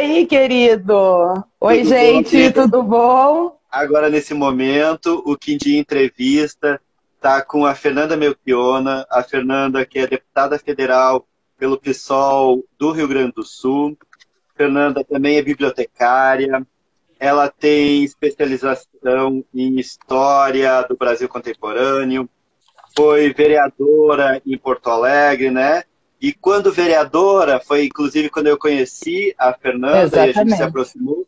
aí, querido? Oi, tudo gente, bom, tudo bom? Agora, nesse momento, o Quindim Entrevista está com a Fernanda Melchiona, a Fernanda que é deputada federal pelo PSOL do Rio Grande do Sul. Fernanda também é bibliotecária, ela tem especialização em História do Brasil Contemporâneo, foi vereadora em Porto Alegre, né? E quando vereadora, foi inclusive quando eu conheci a Fernanda Exatamente. e a gente se aproximou,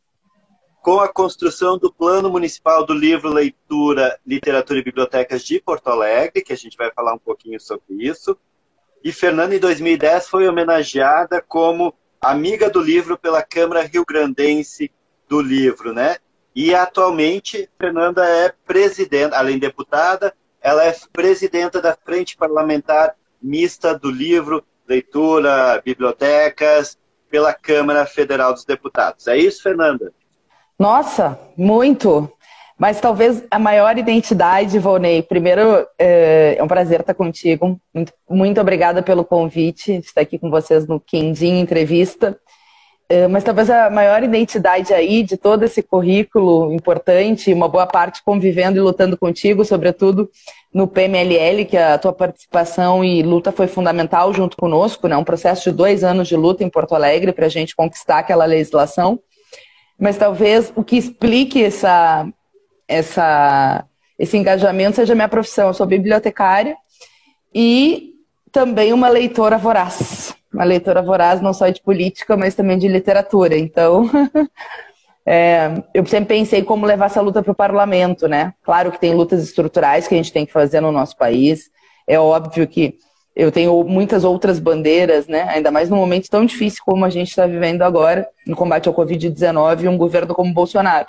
com a construção do Plano Municipal do Livro, Leitura, Literatura e Bibliotecas de Porto Alegre, que a gente vai falar um pouquinho sobre isso. E Fernanda, em 2010, foi homenageada como amiga do livro pela Câmara Rio Grandense do Livro, né? E atualmente, Fernanda é presidenta, além de deputada, ela é presidenta da Frente Parlamentar Mista do Livro, Leitura, Bibliotecas, pela Câmara Federal dos Deputados. É isso, Fernanda? Nossa, muito. Mas talvez a maior identidade, Volney. Primeiro, é, é um prazer estar contigo. Muito, muito obrigada pelo convite, estar aqui com vocês no Quindim Entrevista. É, mas talvez a maior identidade aí de todo esse currículo importante, uma boa parte convivendo e lutando contigo, sobretudo no PMLL, que a tua participação e luta foi fundamental junto conosco, né? Um processo de dois anos de luta em Porto Alegre para a gente conquistar aquela legislação. Mas talvez o que explique essa, essa, esse engajamento seja minha profissão. Eu sou bibliotecária e também uma leitora voraz. Uma leitora voraz não só de política, mas também de literatura. Então, é, eu sempre pensei como levar essa luta para o parlamento, né? Claro que tem lutas estruturais que a gente tem que fazer no nosso país. É óbvio que eu tenho muitas outras bandeiras, né? Ainda mais num momento tão difícil como a gente está vivendo agora, no combate ao Covid-19, um governo como Bolsonaro.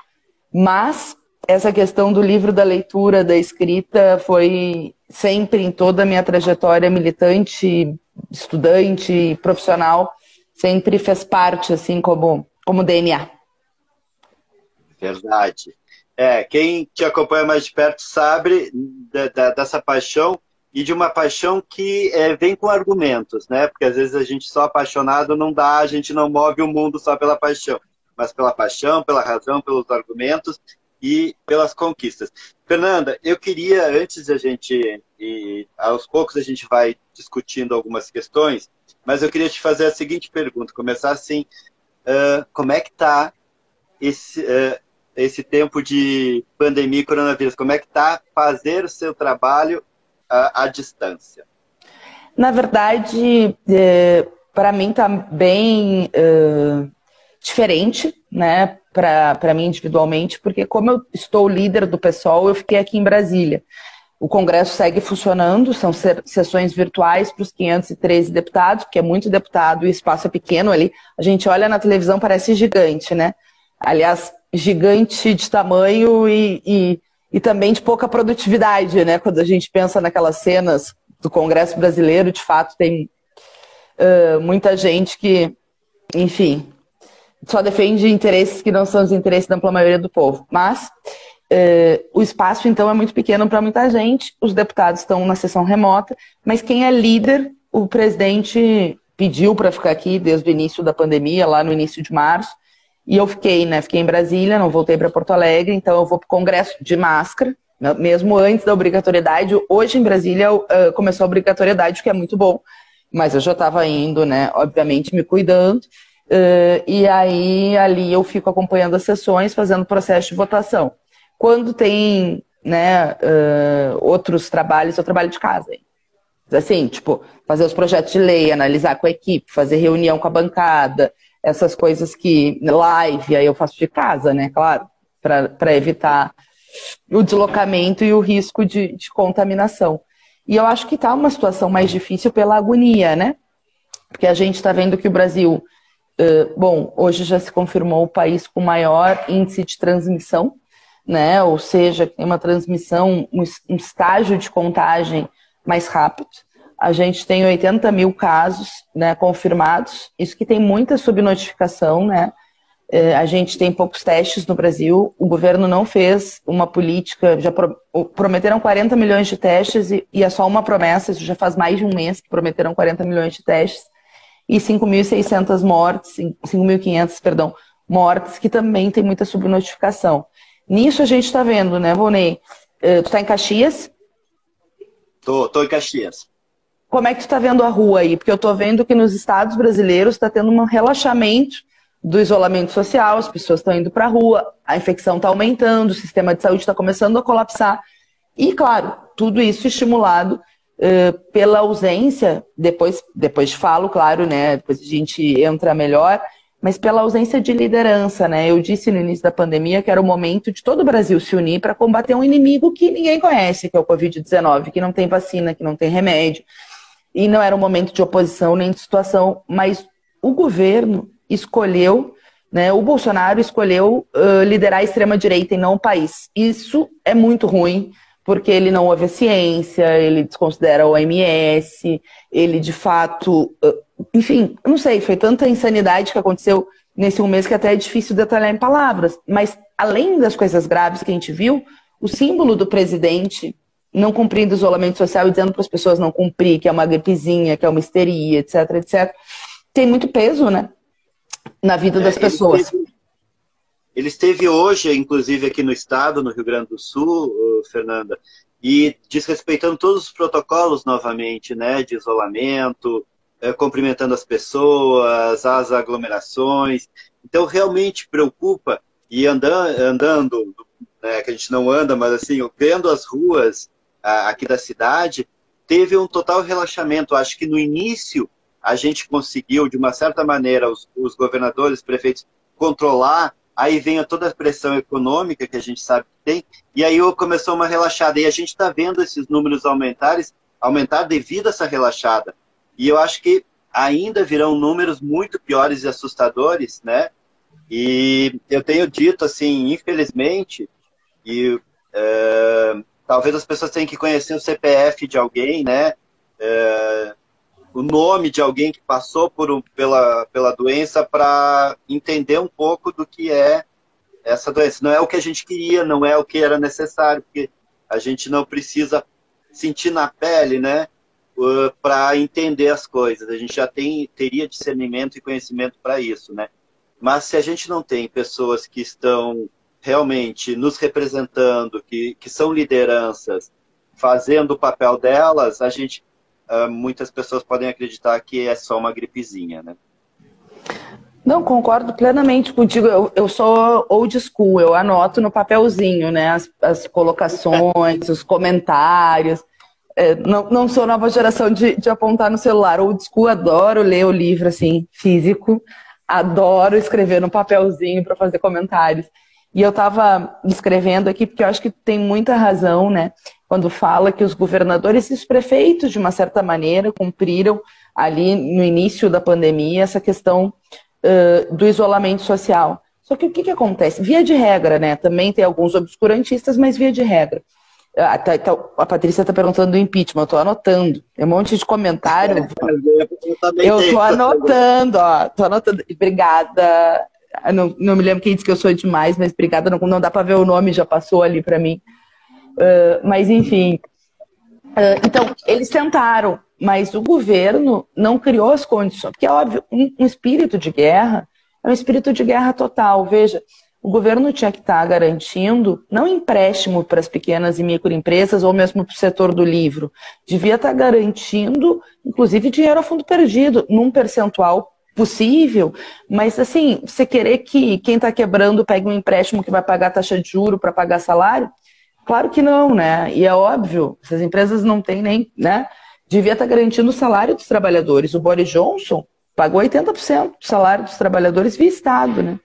Mas essa questão do livro, da leitura, da escrita, foi sempre em toda a minha trajetória militante, estudante, profissional, sempre fez parte, assim, como, como DNA. Verdade. É, quem te acompanha mais de perto sabe da, da, dessa paixão e de uma paixão que é, vem com argumentos, né? Porque às vezes a gente só apaixonado não dá, a gente não move o mundo só pela paixão, mas pela paixão, pela razão, pelos argumentos e pelas conquistas. Fernanda, eu queria, antes a gente, e aos poucos a gente vai discutindo algumas questões, mas eu queria te fazer a seguinte pergunta, começar assim, uh, como é que está esse, uh, esse tempo de pandemia e coronavírus? Como é que está fazer o seu trabalho à, distância? Na verdade, é, para mim está bem diferente, né? Para mim individualmente, porque como eu estou líder do PSOL, eu fiquei aqui em Brasília. O Congresso segue funcionando, são sessões virtuais para os 513 deputados, porque é muito deputado e o espaço é pequeno ali. A gente olha na televisão, parece gigante, né? Aliás, gigante de tamanho e, e e também de pouca produtividade, né? Quando a gente pensa naquelas cenas do Congresso Brasileiro, de fato tem uh, muita gente que, enfim, só defende interesses que não são os interesses da ampla maioria do povo. Mas uh, o espaço, então, é muito pequeno para muita gente. Os deputados estão na sessão remota, mas quem é líder, o presidente pediu para ficar aqui desde o início da pandemia, lá no início de março. E eu fiquei, né? Fiquei em Brasília, não voltei para Porto Alegre, então eu vou para o Congresso de máscara, né, mesmo antes da obrigatoriedade. Hoje em Brasília uh, começou a obrigatoriedade, o que é muito bom, mas eu já estava indo, né? Obviamente, me cuidando. Uh, e aí ali eu fico acompanhando as sessões, fazendo processo de votação. Quando tem né, uh, outros trabalhos, eu trabalho de casa. Assim, tipo, fazer os projetos de lei, analisar com a equipe, fazer reunião com a bancada, essas coisas que live, aí eu faço de casa, né? Claro, para evitar o deslocamento e o risco de, de contaminação. E eu acho que está uma situação mais difícil pela agonia, né? Porque a gente está vendo que o Brasil, uh, bom, hoje já se confirmou o país com maior índice de transmissão, né? Ou seja, tem uma transmissão, um, estágio de contagem mais rápido a gente tem 80 mil casos né, confirmados, isso que tem muita subnotificação, né? É, a gente tem poucos testes no Brasil, o governo não fez uma política, já pro, prometeram 40 milhões de testes e, e, é só uma promessa, isso já faz mais de um mês que prometeram 40 milhões de testes. E 5.600 mortes, 5.500, perdão, mortes, que também tem muita subnotificação. Nisso a gente está vendo, né, Vonei? Uh, tu está em Caxias? Tô, tô em Caxias. Como é que tu está vendo a rua aí? Porque eu estou vendo que nos estados brasileiros está tendo um relaxamento do isolamento social, as pessoas estão indo para a rua, a infecção está aumentando, o sistema de saúde está começando a colapsar. E, claro, tudo isso estimulado pela ausência, depois, depois falo, claro, né? Depois a gente entra melhor, mas pela ausência de liderança, né? Eu disse no início da pandemia que era o momento de todo o Brasil se unir para combater um inimigo que ninguém conhece, que é o Covid-19, que não tem vacina, que não tem remédio. E não era um momento de oposição nem de situação, mas o governo escolheu, né, o Bolsonaro escolheu uh, liderar a extrema-direita e não o país. Isso é muito ruim, porque ele não ouve a ciência, ele desconsidera o OMS, ele de fato. Uh, enfim, não sei, foi tanta insanidade que aconteceu nesse um mês que até é difícil detalhar em palavras. Mas, além das coisas graves que a gente viu, o símbolo do presidente não cumprindo isolamento social e dizendo para as pessoas não cumprir, que é uma gripezinha, que é uma histeria, etc, etc, tem muito peso, né? na vida das é, pessoas. Ele esteve, hoje, inclusive, aqui no estado, no Rio Grande do Sul, Fernanda, e desrespeitando todos os protocolos novamente, né, de isolamento, é, cumprimentando as pessoas, as aglomerações. Então, realmente preocupa, e andando, andando né, que a gente não anda, mas assim, vendo as ruas aqui da cidade, teve um total relaxamento. Acho que no início a gente conseguiu, de uma certa maneira, os, os governadores, prefeitos, controlar, aí vem toda a pressão econômica que a gente sabe que tem, e aí começou uma relaxada. E a gente está vendo esses números aumentarem, aumentar devido a essa relaxada. E eu acho que ainda virão números muito piores e assustadores, né? E eu tenho dito, assim, infelizmente, e é, talvez as pessoas tenham que conhecer o CPF de alguém, né? É, o nome de alguém que passou por pela, pela doença para entender um pouco do que é essa doença. Não é o que a gente queria, não é o que era necessário, porque a gente não precisa sentir na pele, né, para entender as coisas. A gente já tem teria discernimento e conhecimento para isso, né? Mas se a gente não tem pessoas que estão realmente nos representando, que, que são lideranças, fazendo o papel delas, a gente muitas pessoas podem acreditar que é só uma gripezinha, né? Não, concordo plenamente contigo. Eu, eu sou old school, eu anoto no papelzinho, né? As, as colocações, os comentários. É, não, não sou nova geração de, de apontar no celular. Old school, adoro ler o livro, assim, físico. Adoro escrever no papelzinho para fazer comentários. E eu estava escrevendo aqui porque eu acho que tem muita razão, né? quando fala que os governadores e os prefeitos, de uma certa maneira, cumpriram ali no início da pandemia essa questão uh, do isolamento social. Só que o que, que acontece? Via de regra, né? Também tem alguns obscurantistas, mas via de regra. A, tá, tá, a Patrícia está perguntando do impeachment, eu estou anotando. Tem um monte de comentário. Eu estou anotando, ó. Tô anotando. Obrigada. Não, não me lembro quem disse que eu sou demais, mas obrigada. Não, não dá para ver o nome, já passou ali para mim. Uh, mas, enfim. Uh, então, eles tentaram, mas o governo não criou as condições. Porque, é óbvio, um, um espírito de guerra é um espírito de guerra total. Veja, o governo tinha que estar garantindo, não empréstimo para as pequenas e microempresas ou mesmo para o setor do livro, devia estar garantindo, inclusive, dinheiro a fundo perdido, num percentual possível, mas assim, você querer que quem está quebrando pegue um empréstimo que vai pagar taxa de juro para pagar salário, Claro que não, né? E é óbvio, essas empresas não têm nem, né? Devia estar garantindo o salário dos trabalhadores. O Boris Johnson pagou 80% do salário dos trabalhadores via Estado, né?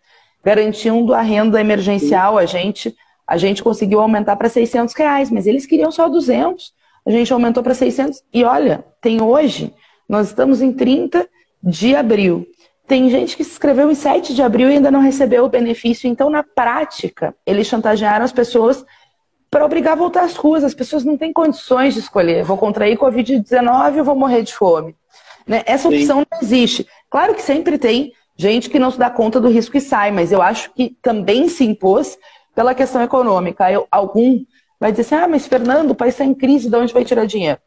Garantindo a renda emergencial, a gente, a gente conseguiu aumentar para 600 reais, mas eles queriam só 200. A gente aumentou para 600. E olha, tem hoje, nós estamos em 30 de abril. Tem gente que se inscreveu em 7 de abril e ainda não recebeu o benefício. Então, na prática, eles chantagearam as pessoas para obrigar a voltar às ruas. As pessoas não têm condições de escolher. Vou contrair Covid-19 ou vou morrer de fome. Né? Essa opção Sim. não existe. Claro que sempre tem gente que não se dá conta do risco e sai, mas eu acho que também se impôs pela questão econômica. Eu, algum vai dizer assim: ah, mas Fernando, o país está em crise, de onde vai tirar dinheiro?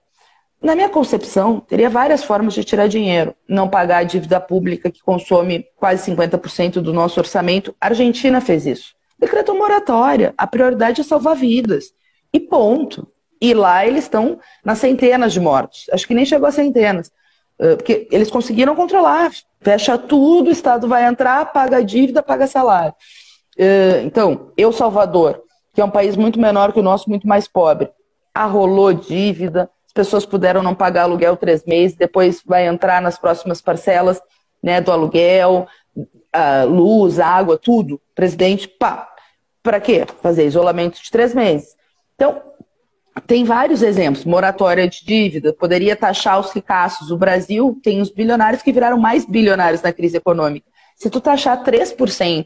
Na minha concepção, teria várias formas de tirar dinheiro. Não pagar a dívida pública, que consome quase 50% do nosso orçamento. A Argentina fez isso. Decretou moratória. A prioridade é salvar vidas. E ponto. E lá eles estão nas centenas de mortos. Acho que nem chegou a centenas. Porque eles conseguiram controlar. Fecha tudo, o Estado vai entrar, paga a dívida, paga salário. Então, eu, Salvador, que é um país muito menor que o nosso, muito mais pobre, arrolou dívida, as pessoas puderam não pagar aluguel três meses, depois vai entrar nas próximas parcelas né, do aluguel, luz, água, tudo. Presidente, pá, para quê? Fazer isolamento de três meses. Então, tem vários exemplos. Moratória de dívida, poderia taxar os ricaços. O Brasil tem os bilionários que viraram mais bilionários na crise econômica. Se tu taxar 3%,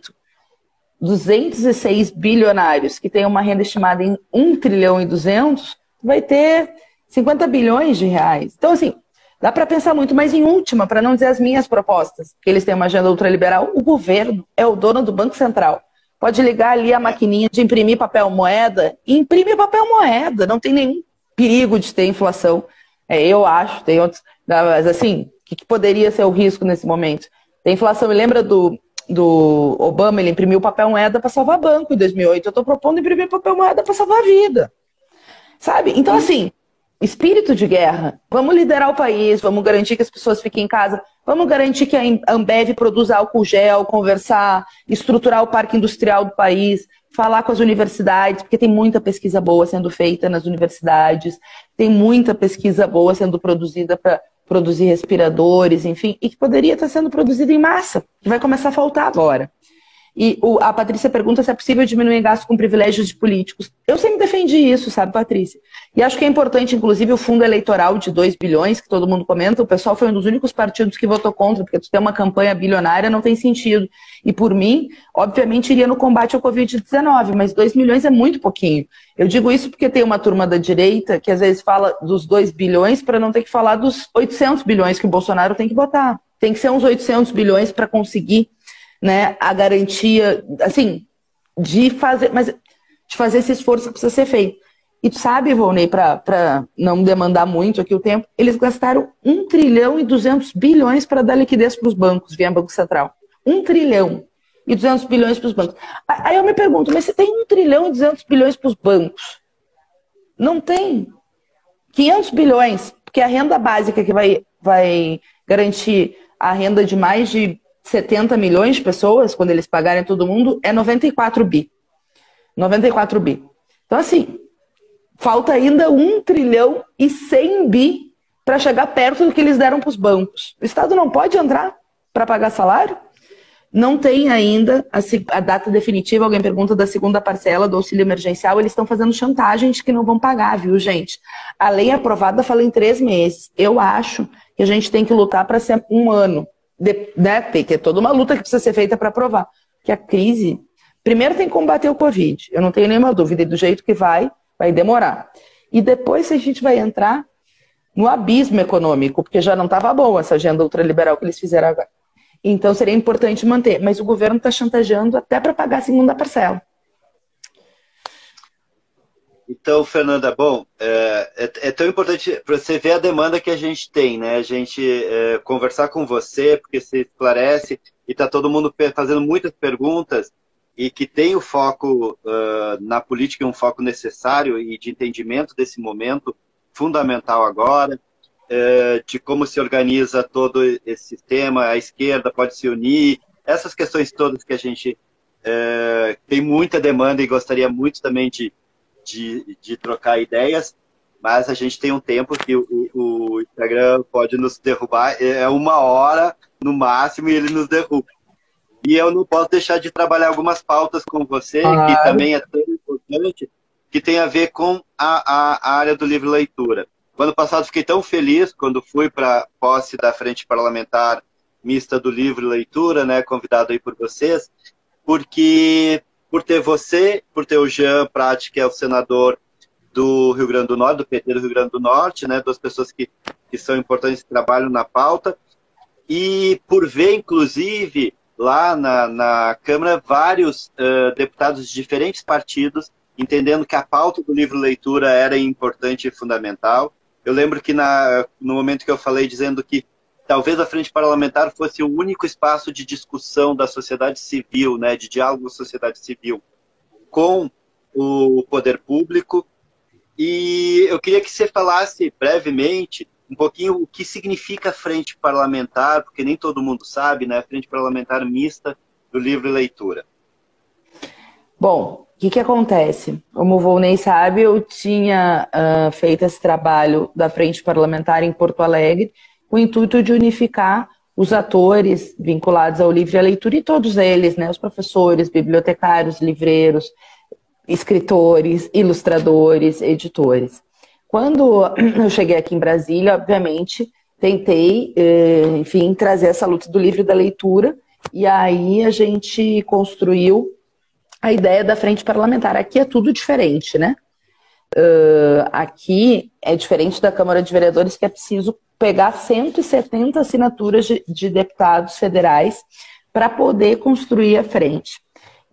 206 bilionários que têm uma renda estimada em 1 trilhão e 200, vai ter 50 bilhões de reais. Então, assim, dá para pensar muito, mas em última, para não dizer as minhas propostas, que eles têm uma agenda ultraliberal, o governo é o dono do Banco Central. Pode ligar ali a maquininha de imprimir papel moeda e imprime papel moeda. Não tem nenhum perigo de ter inflação. É, eu acho, tem outros. Mas assim, o que, que poderia ser o risco nesse momento? Tem inflação. Me lembra do, do Obama, ele imprimiu papel moeda para salvar banco em 2008. Eu estou propondo imprimir papel moeda para salvar a vida. Sabe? Então, assim, espírito de guerra. Vamos liderar o país, vamos garantir que as pessoas fiquem em casa, vamos garantir que a Ambev produza álcool gel, conversar, estruturar o parque industrial do país, falar com as universidades, porque tem muita pesquisa boa sendo feita nas universidades, tem muita pesquisa boa sendo produzida para produzir respiradores, enfim, e que poderia estar sendo produzida em massa, que vai começar a faltar agora. E o, a Patrícia pergunta se é possível diminuir gastos com privilégios de políticos. Eu sempre defendi isso, sabe, Patrícia? E acho que é importante, inclusive, o fundo eleitoral de 2 bilhões, que todo mundo comenta. O pessoal foi um dos únicos partidos que votou contra, porque tu ter uma campanha bilionária não tem sentido. E por mim, obviamente, iria no combate ao Covid-19, mas 2 milhões é muito pouquinho. Eu digo isso porque tem uma turma da direita que às vezes fala dos 2 bilhões para não ter que falar dos 800 bilhões que o Bolsonaro tem que botar. Tem que ser uns 800 bilhões para conseguir né, a garantia, assim, de fazer, mas de fazer esse esforço que precisa ser feito. E tu sabe, Volney, para não demandar muito aqui o tempo, eles gastaram 1 trilhão e 200 bilhões para dar liquidez para os bancos, via Banco Central. 1 trilhão e 200 bilhões para os bancos. Aí eu me pergunto, mas você tem 1 trilhão e 200 bilhões para os bancos? Não tem. 500 bilhões, porque a renda básica que vai, vai garantir a renda de mais de 70 milhões de pessoas, quando eles pagarem todo mundo, é 94 bi. 94 bi. Então, assim, falta ainda 1 trilhão e 100 bi para chegar perto do que eles deram para os bancos. O Estado não pode entrar para pagar salário? Não tem ainda a, a, data definitiva. Alguém pergunta da segunda parcela do auxílio emergencial. Eles estão fazendo chantagem de que não vão pagar, viu, gente? A lei aprovada fala em três meses. Eu acho que a gente tem que lutar para ser um ano de, né, tem que é toda uma luta que precisa ser feita para provar que a crise, primeiro tem que combater o Covid, eu não tenho nenhuma dúvida, e do jeito que vai, vai demorar. E depois a gente vai entrar no abismo econômico, porque já não estava bom essa agenda ultraliberal que eles fizeram agora. Então seria importante manter, mas o governo está chantageando até para pagar a segunda parcela. Então, Fernanda, bom, é, é, é tão importante para você ver a demanda que a gente tem, né? A gente é, conversar com você, porque você esclarece e está todo mundo fazendo muitas perguntas e que tem o foco uh, na política, um foco necessário e de entendimento desse momento fundamental agora, de como se organiza todo esse sistema, a esquerda pode se unir, essas questões todas que a gente tem muita demanda e gostaria muito também de de, de trocar ideias, mas a gente tem um tempo que o, o Instagram pode nos derrubar, é uma hora no máximo e ele nos derruba. E eu não posso deixar de trabalhar algumas pautas com você, que também é tão importante, que tem a ver com a, a, a área do livro leitura. Ano passado fiquei tão feliz quando fui para a posse da Frente Parlamentar Mista do Livro Leitura, né, convidado aí por vocês, porque por ter você, por ter o Jean Prat, que é o senador do Rio Grande do Norte, do PT do Rio Grande do Norte, né, duas pessoas que, que são importantes e trabalham na pauta, e por ver, inclusive, lá na, na Câmara, vários uh, deputados de diferentes partidos, entendendo que a pauta do livro leitura era importante e fundamental. Eu lembro que na, no momento que eu falei dizendo que talvez a frente parlamentar fosse o único espaço de discussão da sociedade civil, né, de diálogo da sociedade civil com o poder público. E eu queria que você falasse brevemente um pouquinho o que significa frente parlamentar, porque nem todo mundo sabe, né? Frente parlamentar mista do livro e leitura. Bom, o que, que acontece? Como o Volney sabe, eu tinha uh, feito esse trabalho da Frente Parlamentar em Porto Alegre o intuito de unificar os atores vinculados ao livro e à leitura e todos eles, né, os professores, bibliotecários, livreiros, escritores, ilustradores, editores. Quando eu cheguei aqui em Brasília, obviamente, tentei, eh, enfim, trazer essa luta do livro e da leitura, e aí a gente construiu a ideia da frente parlamentar. Aqui é tudo diferente, né? Uh, aqui é diferente da Câmara de Vereadores, que é preciso pegar 170 assinaturas de, de deputados federais para poder construir a frente.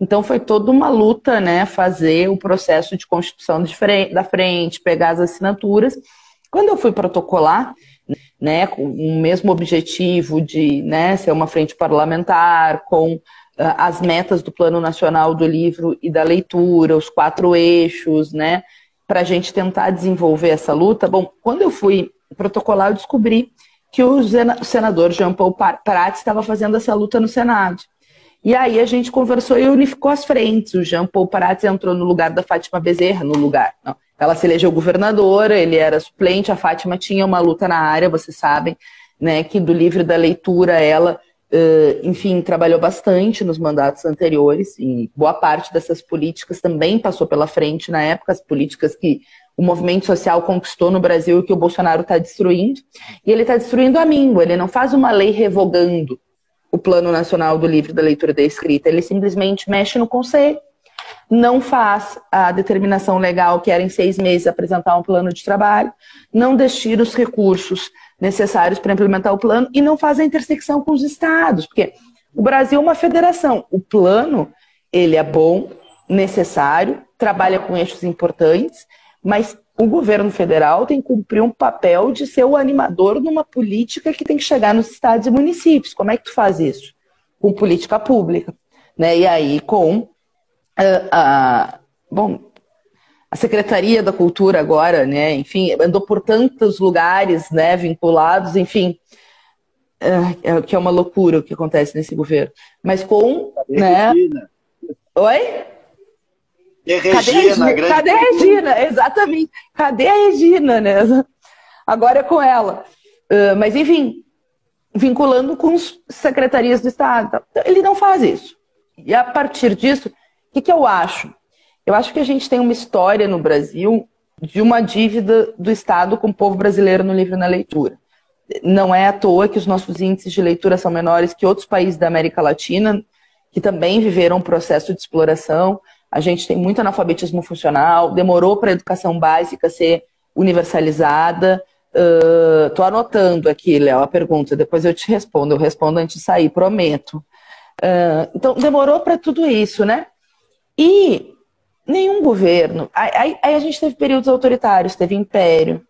Então foi toda uma luta, né, fazer o processo de constituição de frente, da frente, pegar as assinaturas. Quando eu fui protocolar, né, com o mesmo objetivo de, né, ser uma frente parlamentar, com uh, as metas do Plano Nacional do Livro e da Leitura, os quatro eixos, né, para a gente tentar desenvolver essa luta. Bom, quando eu fui protocolar, eu descobri que o senador Jean Paul Prats estava fazendo essa luta no Senado. E aí a gente conversou e unificou as frentes. O Jean Paul Prats entrou no lugar da Fátima Bezerra, no lugar. Não. Ela se elegeu governadora, ele era suplente, a Fátima tinha uma luta na área, vocês sabem, né, que do livro da leitura ela, uh, enfim, trabalhou bastante nos mandatos anteriores e boa parte dessas políticas também passou pela frente na época, as políticas que o movimento social conquistou no Brasil e que o Bolsonaro está destruindo. E ele está destruindo a míngua, ele não faz uma lei revogando o Plano Nacional do Livro da Leitura e da Escrita, ele simplesmente mexe no conselho, não faz a determinação legal que era em seis meses apresentar um plano de trabalho, não destina os recursos necessários para implementar o plano e não faz a intersecção com os estados, porque o Brasil é uma federação. O plano, ele é bom, necessário, trabalha com eixos importantes, mas o governo federal tem que cumprir um papel de ser o animador numa política que tem que chegar nos estados e municípios. Como é que tu faz isso? Com política pública. Né? E aí com uh, a, bom, a Secretaria da Cultura agora, né? enfim, andou por tantos lugares né, vinculados, enfim, uh, que é uma loucura o que acontece nesse governo. Mas com. Né... Oi? E Regina, Cadê Regina? Grande... Cadê a Regina? Exatamente. Cadê a Regina, né? Agora é com ela. Uh, mas, enfim, vinculando com as secretarias do Estado. Então, ele não faz isso. E a partir disso, o que, que eu acho? Eu acho que a gente tem uma história no Brasil de uma dívida do Estado com o povo brasileiro no livro e na leitura. Não é à toa que os nossos índices de leitura são menores que outros países da América Latina, que também viveram um processo de exploração a gente tem muito analfabetismo funcional, demorou para a educação básica ser universalizada. Estou uh, anotando aqui, Léo, a pergunta, depois eu te respondo. Eu respondo antes de sair, prometo. Uh, então, demorou para tudo isso, né? E nenhum governo. Aí, aí, a gente teve períodos autoritários, teve império,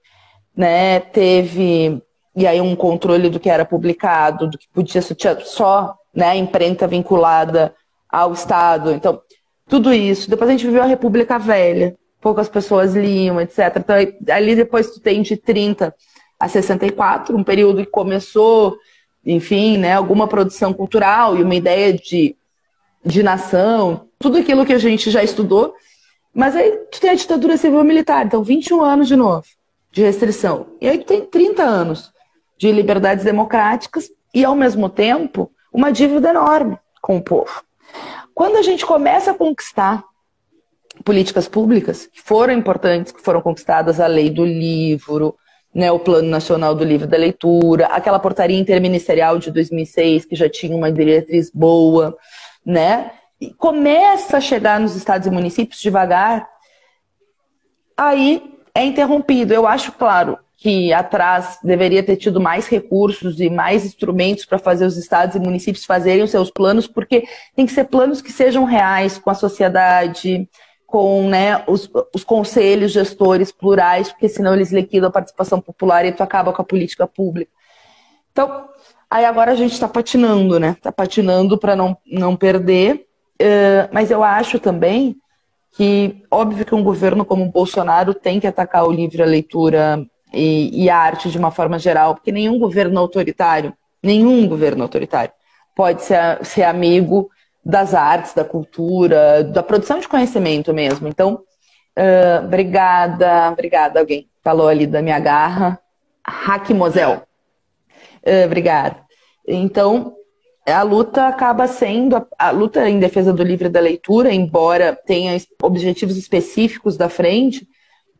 né? Teve. E aí um controle do que era publicado, do que podia ser só né, imprenta vinculada ao Estado. Então, tudo isso. Depois a gente viveu a República Velha, poucas pessoas liam, etc. Então, ali depois tu tem de 30 a 64, um período que começou, enfim, né, alguma produção cultural e uma ideia de, de nação, tudo aquilo que a gente já estudou. Mas aí tu tem a ditadura civil militar, então 21 anos de novo de restrição. E aí tu tem 30 anos de liberdades democráticas e, ao mesmo tempo, uma dívida enorme com o povo. Quando a gente começa a conquistar políticas públicas que foram importantes, que foram conquistadas a lei do livro, né, o Plano Nacional do Livro da Leitura, aquela portaria interministerial de 2006 que já tinha uma diretriz boa, né? Começa a chegar nos estados e municípios devagar, aí é interrompido. Eu acho, claro, que atrás deveria ter tido mais recursos e mais instrumentos para fazer os estados e municípios fazerem os seus planos, porque tem que ser planos que sejam reais com a sociedade, com né, os, os, conselhos gestores plurais, porque senão eles liquidam a participação popular e tu acaba com a política pública. Então, aí agora a gente está patinando, né? Está patinando para não, não perder. Uh, mas eu acho também que, óbvio que um governo como o Bolsonaro tem que atacar o livre a leitura e, e a arte de uma forma geral, porque nenhum governo autoritário, nenhum governo autoritário pode ser, ser amigo das artes, da cultura, da produção de conhecimento mesmo. Então, uh, obrigada, obrigada. Alguém falou ali da minha garra. Hack Mosel. Uh, obrigada. Então, a luta acaba sendo a, a, luta em defesa do livre da leitura, embora tenha objetivos específicos da frente,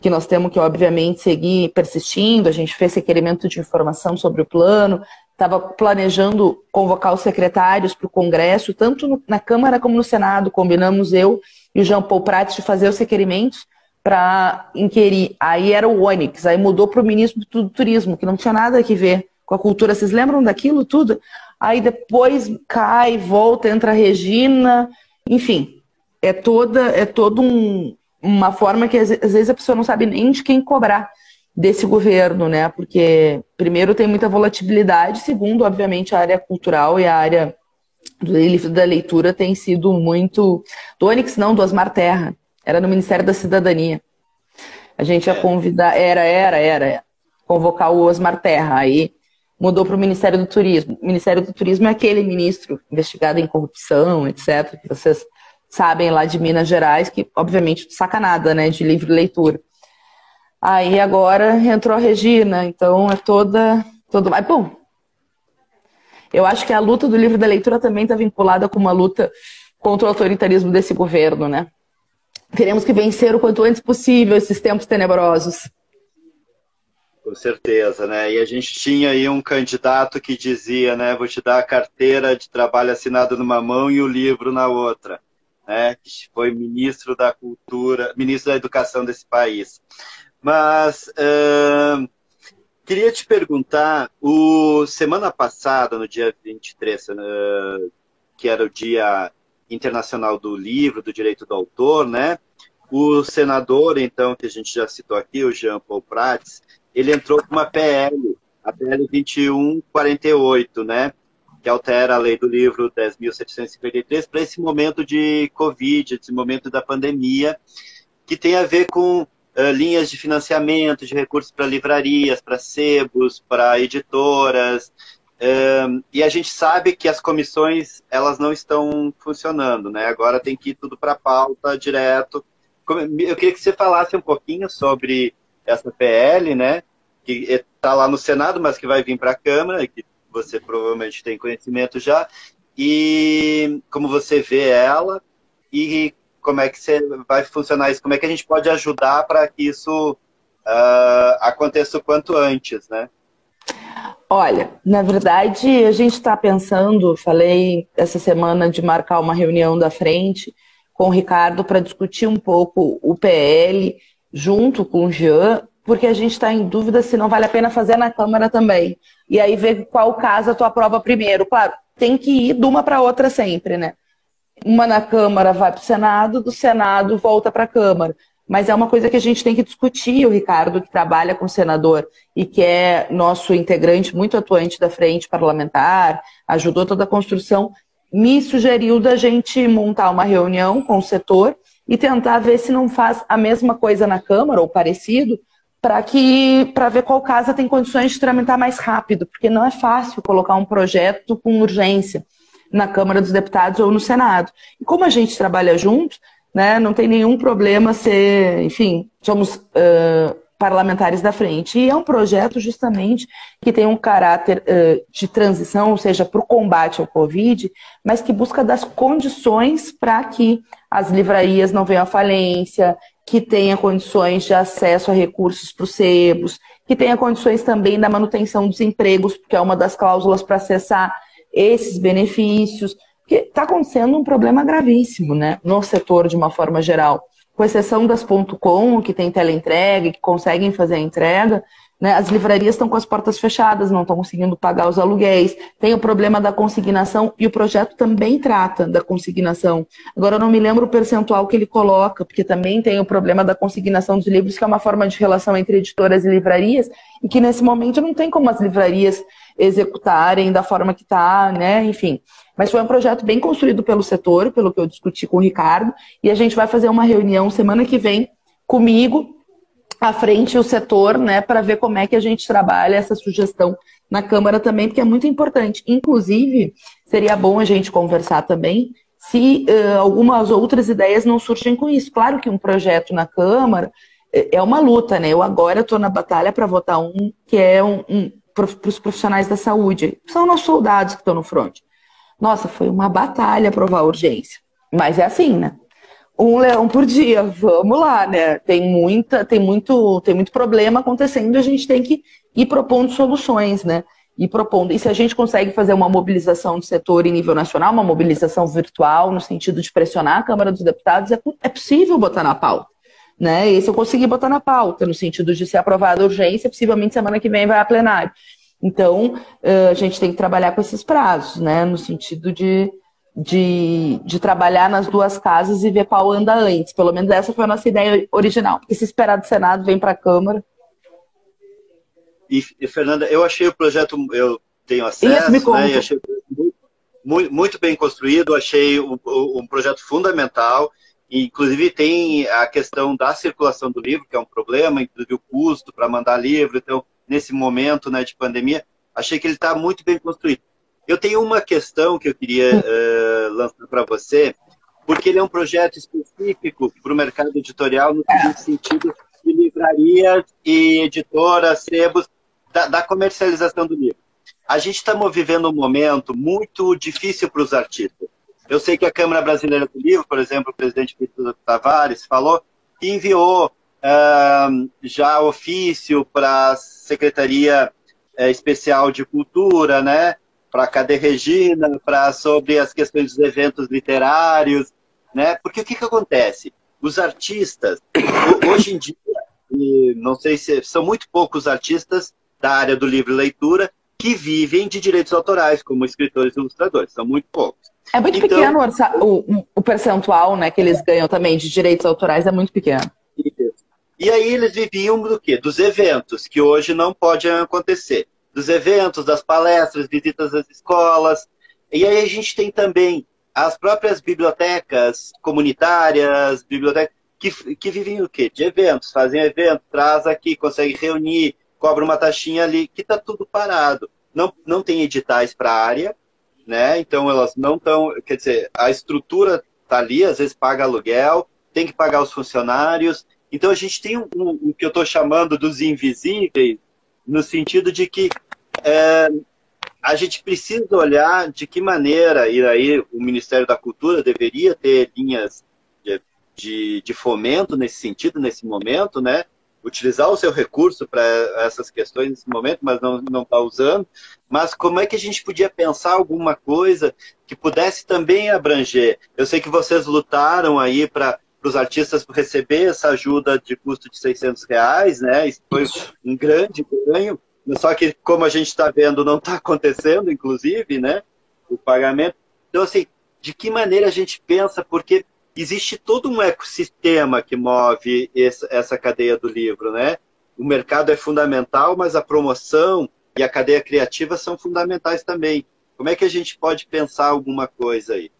que nós temos que, obviamente, seguir persistindo. A gente fez requerimento de informação sobre o plano, estava planejando convocar os secretários para o Congresso, tanto no, na Câmara como no Senado. Combinamos eu e o Jean Paul Prats de fazer os requerimentos para inquirir. Aí era o Onyx, aí mudou para o ministro do Turismo, que não tinha nada a ver com a cultura. Vocês lembram daquilo tudo? Aí depois cai, volta, entra a Regina, enfim, é toda é todo um, uma forma que às vezes a pessoa não sabe nem de quem cobrar desse governo, né? Porque, primeiro, tem muita volatilidade, segundo, obviamente, a área cultural e a área do livro da leitura tem sido muito. Do Onix, não, do Osmar Terra. Era no Ministério da Cidadania. A gente ia é. convidar. Era, era, era. Convocar o Osmar Terra. Aí mudou para o Ministério do Turismo. O Ministério do Turismo é aquele ministro investigado em corrupção, etc., que vocês sabem lá de Minas Gerais, que, obviamente, saca nada, né, de livre leitura. Aí agora entrou a Regina, então é toda. Todo... Mas, bom, eu acho que a luta do livro da leitura também está vinculada com uma luta contra o autoritarismo desse governo, né? Teremos que vencer o quanto antes possível esses tempos tenebrosos. Com certeza, né? E a gente tinha aí um candidato que dizia, né? Vou te dar a carteira de trabalho assinada numa mão e o livro na outra, né? Que foi ministro da cultura, ministro da educação desse país. Mas uh, queria te perguntar, o semana passada, no dia 23, uh, que era o Dia Internacional do Livro, do Direito do Autor, né? O senador, então, que a gente já citou aqui, o Jean Paul Prats, ele entrou com uma PL, a PL 2148, né? Que altera a lei do livro 10.753 para esse momento de Covid, esse momento da pandemia, que tem a ver com uh, linhas de financiamento, de recursos para livrarias, para sebos, para editoras. Uh, e a gente sabe que as comissões elas não estão funcionando, né? Agora tem que ir tudo para pauta direto. Eu queria que você falasse um pouquinho sobre essa PL, né? Que está lá no Senado, mas que vai vir para a Câmara, que você provavelmente tem conhecimento já. E como você vê ela e como é que você vai funcionar isso? Como é que a gente pode ajudar para que isso uh, aconteça o quanto antes, né? Olha, na verdade, a gente está pensando, falei essa semana de marcar uma reunião da frente com o Ricardo para discutir um pouco o PL junto com o Jean, porque a gente está em dúvida se não vale a pena fazer na Câmara também. E aí ver qual casa tu aprova primeiro. Claro, tem que ir de uma para outra sempre, né? uma na Câmara vai para o Senado, do Senado volta para a Câmara. Mas é uma coisa que a gente tem que discutir, o Ricardo, que trabalha com o senador e que é nosso integrante muito atuante da frente parlamentar, ajudou toda a construção, me sugeriu da gente montar uma reunião com o setor e tentar ver se não faz a mesma coisa na Câmara, ou parecido, para que para ver qual casa tem condições de tramitar mais rápido, porque não é fácil colocar um projeto com urgência na Câmara dos Deputados ou no Senado. E como a gente trabalha junto, né, não tem nenhum problema ser, enfim, somos uh, parlamentares da frente. E é um projeto justamente que tem um caráter uh, de transição, ou seja, para o combate ao Covid, mas que busca das condições para que as livrarias não venham à falência, que tenha condições de acesso a recursos para os sebos, que tenha condições também da manutenção dos empregos, porque é uma das cláusulas para acessar esses benefícios, está acontecendo um problema gravíssimo né, no setor de uma forma geral. Com exceção das .com, que tem teleentrega, que conseguem fazer a entrega, Né? As livrarias estão com as portas fechadas, não estão conseguindo pagar os aluguéis. Tem o problema da consignação e o projeto também trata da consignação. Agora, eu não me lembro o percentual que ele coloca, porque também tem o problema da consignação dos livros, que é uma forma de relação entre editoras e livrarias, e que nesse momento não tem como as livrarias executarem da forma que está, né? Enfim. Mas foi um projeto bem construído pelo setor, pelo que eu discuti com o Ricardo, e a gente vai fazer uma reunião semana que vem comigo à frente o setor, né, para ver como é que a gente trabalha essa sugestão na Câmara também, porque é muito importante. Inclusive, seria bom a gente conversar também se uh, algumas outras ideias não surgem com isso. Claro que um projeto na Câmara é uma luta, né? Eu agora estou na batalha para votar um que é um, um para os profissionais da saúde. São nossos soldados que estão no front. Nossa, foi uma batalha aprovar a urgência. Mas é assim, né? um leão por dia, vamos lá, né? Tem muita, tem muito, tem muito problema acontecendo, a gente tem que ir propondo soluções, né? E propondo. E se a gente consegue fazer uma mobilização do setor em nível nacional, uma mobilização virtual, no sentido de pressionar a Câmara dos Deputados, é, é possível botar na pauta. Né? Esse eu consegui botar na pauta, no sentido de ser aprovada a urgência, possivelmente semana que vem vai a plenário. Então, a gente tem que trabalhar com esses prazos, né? No sentido de, de, de trabalhar nas duas casas e ver qual anda antes. Pelo menos essa foi a nossa ideia original. Porque se esperar do Senado, vem para a Câmara. E, e, Fernanda, eu achei o projeto, eu tenho acesso, Isso, né, achei muito, muito, bem construído, achei um, um projeto fundamental. Inclusive tem a questão da circulação do livro, que é um problema, inclusive o custo para mandar livro. Então, nesse momento né, de pandemia, achei que ele está muito bem construído. Eu tenho uma questão que eu queria uh, lançar para você, porque ele é um projeto específico para o mercado editorial no sentido de livrarias e editoras, sebos, da, da comercialização do livro. A gente está vivendo um momento muito difícil para os artistas. Eu sei que a Câmara Brasileira do Livro, por exemplo, o presidente Vitor Tavares falou enviou uh, já ofício para a Secretaria uh, Especial de Cultura, né? para a Cadê Regina, para sobre as questões dos eventos literários, né? Porque o que, que acontece? Os artistas, hoje em dia, não sei se são muito poucos artistas da área do livro e leitura que vivem de direitos autorais, como escritores e ilustradores, são muito poucos. É muito então, pequeno o, o, percentual né, que eles ganham também de direitos autorais, é muito pequeno. E aí eles viviam do quê? Dos eventos, que hoje não podem acontecer dos eventos, das palestras, visitas às escolas. E aí a gente tem também as próprias bibliotecas comunitárias, bibliotecas que, que vivem o quê? De eventos, fazem evento, traz aqui, consegue reunir, cobra uma taxinha ali, que está tudo parado. Não, não tem editais para a área, né? Então elas não estão, quer dizer, a estrutura está ali, às vezes paga aluguel, tem que pagar os funcionários. Então a gente tem o um, um, um, que eu estou chamando dos invisíveis, no sentido de que é, a gente precisa olhar de que maneira, e aí o Ministério da Cultura deveria ter linhas de, de, de fomento nesse sentido, nesse momento, né? Utilizar o seu recurso para essas questões nesse momento, mas não está usando. Mas como é que a gente podia pensar alguma coisa que pudesse também abranger? Eu sei que vocês lutaram aí para para os artistas receber essa ajuda de custo de 600 reais, né? Isso foi um grande ganho. Só que, como a gente está vendo, não está acontecendo, inclusive, né? O pagamento. Então, assim, de que maneira a gente pensa? Porque existe todo um ecossistema que move essa cadeia do livro, né? O mercado é fundamental, mas a promoção e a cadeia criativa são fundamentais também. Como é que a gente pode pensar alguma coisa aí?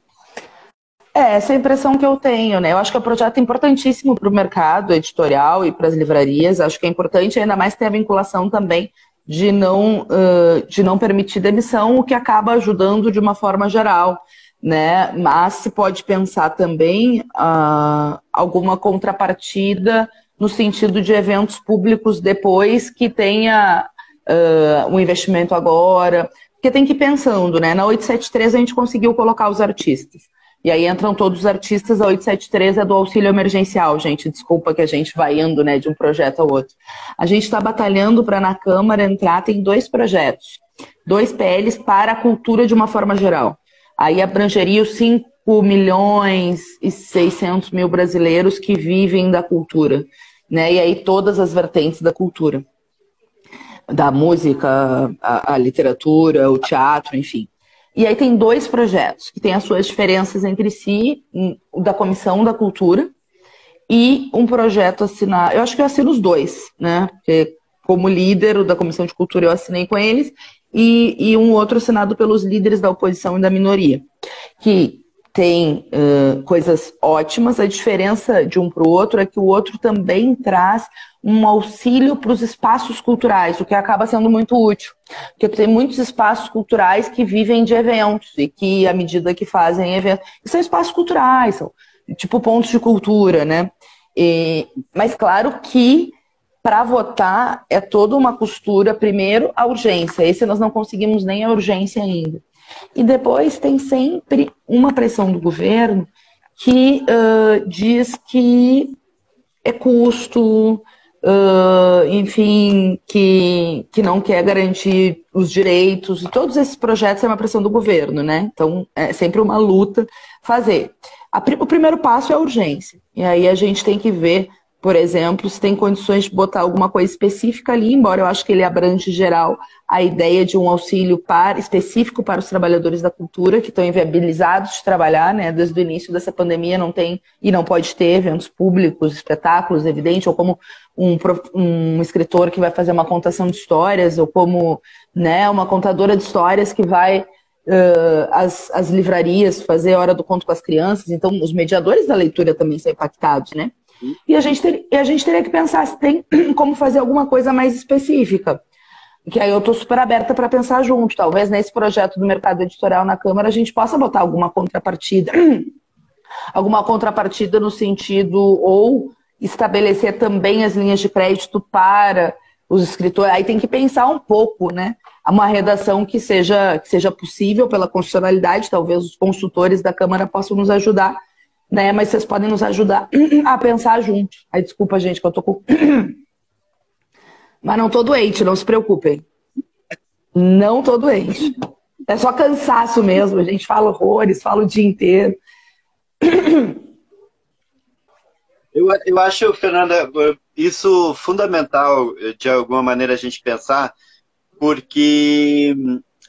É, essa é a impressão que eu tenho, né? Eu acho que é um projeto importantíssimo para o mercado editorial e para as livrarias. Acho que é importante, ainda mais ter a vinculação também de não, uh, de não permitir demissão, o que acaba ajudando de uma forma geral, né? Mas se pode pensar também uh, alguma contrapartida no sentido de eventos públicos depois que tenha uh, um investimento agora, porque tem que ir pensando, né? Na 873 a gente conseguiu colocar os artistas. E aí entram todos os artistas, a 873 é do auxílio emergencial, gente. Desculpa que a gente vai indo né, de um projeto ao outro. A gente está batalhando para na Câmara entrar, tem dois projetos. Dois PLs para a cultura de uma forma geral. Aí abrangeria os 5 milhões e 600 mil brasileiros que vivem da cultura. Né? E aí todas as vertentes da cultura. da música, a, a literatura, o teatro, enfim. E aí tem dois projetos que têm as suas diferenças entre si, da Comissão da Cultura e um projeto assinado. Eu acho que eu assino os dois, né? Porque como líder da Comissão de Cultura eu assinei com eles, e, e um outro assinado pelos líderes da oposição e da minoria, que tem uh, coisas ótimas, a diferença de um para o outro é que o outro também traz um auxílio para os espaços culturais, o que acaba sendo muito útil. Porque tem muitos espaços culturais que vivem de eventos e que, à medida que fazem eventos, são espaços culturais, são tipo pontos de cultura, né? E, mas claro que para votar é toda uma costura. Primeiro, a urgência. Esse nós não conseguimos nem a urgência ainda. E depois tem sempre uma pressão do governo que uh, diz que é custo, uh, enfim, que, que não quer garantir os direitos. E todos esses projetos é uma pressão do governo, né? Então é sempre uma luta fazer. A, o primeiro passo é a urgência. E aí a gente tem que ver por exemplo, se tem condições de botar alguma coisa específica ali, embora eu acho que ele abrange geral a ideia de um auxílio para, específico para os trabalhadores da cultura que estão inviabilizados de trabalhar, né? Desde o início dessa pandemia não tem e não pode ter eventos públicos, espetáculos, evidente, ou como um, um escritor que vai fazer uma contação de histórias, ou como né, uma contadora de histórias que vai uh, livrarias fazer a hora do conto com as crianças. Então, os mediadores da leitura também são impactados, né? E a gente, ter, e a gente teria que pensar se tem como fazer alguma coisa mais específica. Que aí eu estou super aberta para pensar junto. Talvez nesse projeto do mercado editorial na Câmara a gente possa botar alguma contrapartida. alguma contrapartida no sentido ou estabelecer também as linhas de crédito para os escritores. Aí tem que pensar um pouco, né? Uma redação que seja, que seja possível pela constitucionalidade, talvez os consultores da Câmara possam nos ajudar né? Mas vocês podem nos ajudar a pensar junto. Aí, desculpa, gente, que eu tô com. Mas não tô doente, não se preocupem. Não tô doente. É só cansaço mesmo. A gente fala horrores, fala o dia inteiro. Eu, eu acho, Fernanda, isso fundamental de alguma maneira a gente pensar, porque,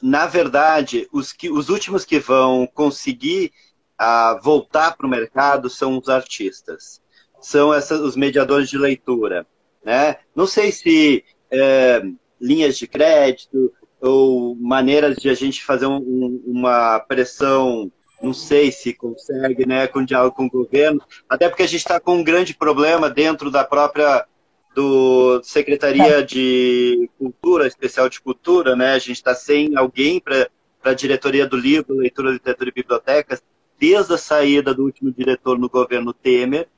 na verdade, os, que, os últimos que vão conseguir a voltar para o mercado são os artistas, são essas, os mediadores de leitura. Né? Não sei se é, linhas de crédito ou maneiras de a gente fazer um, um, uma pressão, não sei se consegue, né, com diálogo com o governo, até porque a gente está com um grande problema dentro da própria do Secretaria de Cultura, Especial de Cultura, né? A gente está sem alguém para a diretoria do livro, leitura, literatura e bibliotecas desde a saída do último diretor no governo Temer.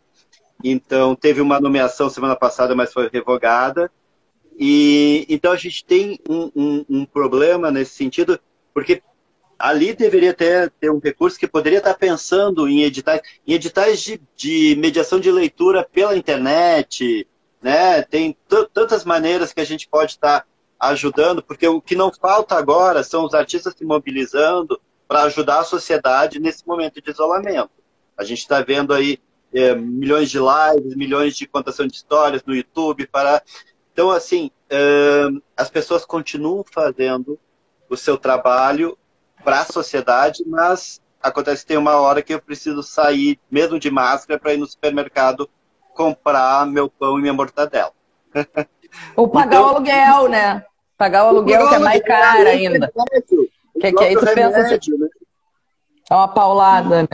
Então, teve uma nomeação semana passada, mas foi revogada. E então a gente tem um, um, um problema nesse sentido, porque ali deveria ter, ter um recurso que poderia estar pensando em editais, em editais de, de mediação de leitura pela internet, né? Tem tantas maneiras que a gente pode estar ajudando, porque o que não falta agora são os artistas se mobilizando, para ajudar a sociedade nesse momento de isolamento. A gente está vendo aí é, milhões de lives, milhões de contação de histórias no YouTube. para Então, assim, é, as pessoas continuam fazendo o seu trabalho para a sociedade, mas acontece que tem uma hora que eu preciso sair, mesmo de máscara, para ir no supermercado comprar meu pão e minha mortadela. Ou pagar então, o aluguel, né? Pagar o aluguel que é mais caro ainda. Que, que aí tu pensa assim, né? é uma paulada, né?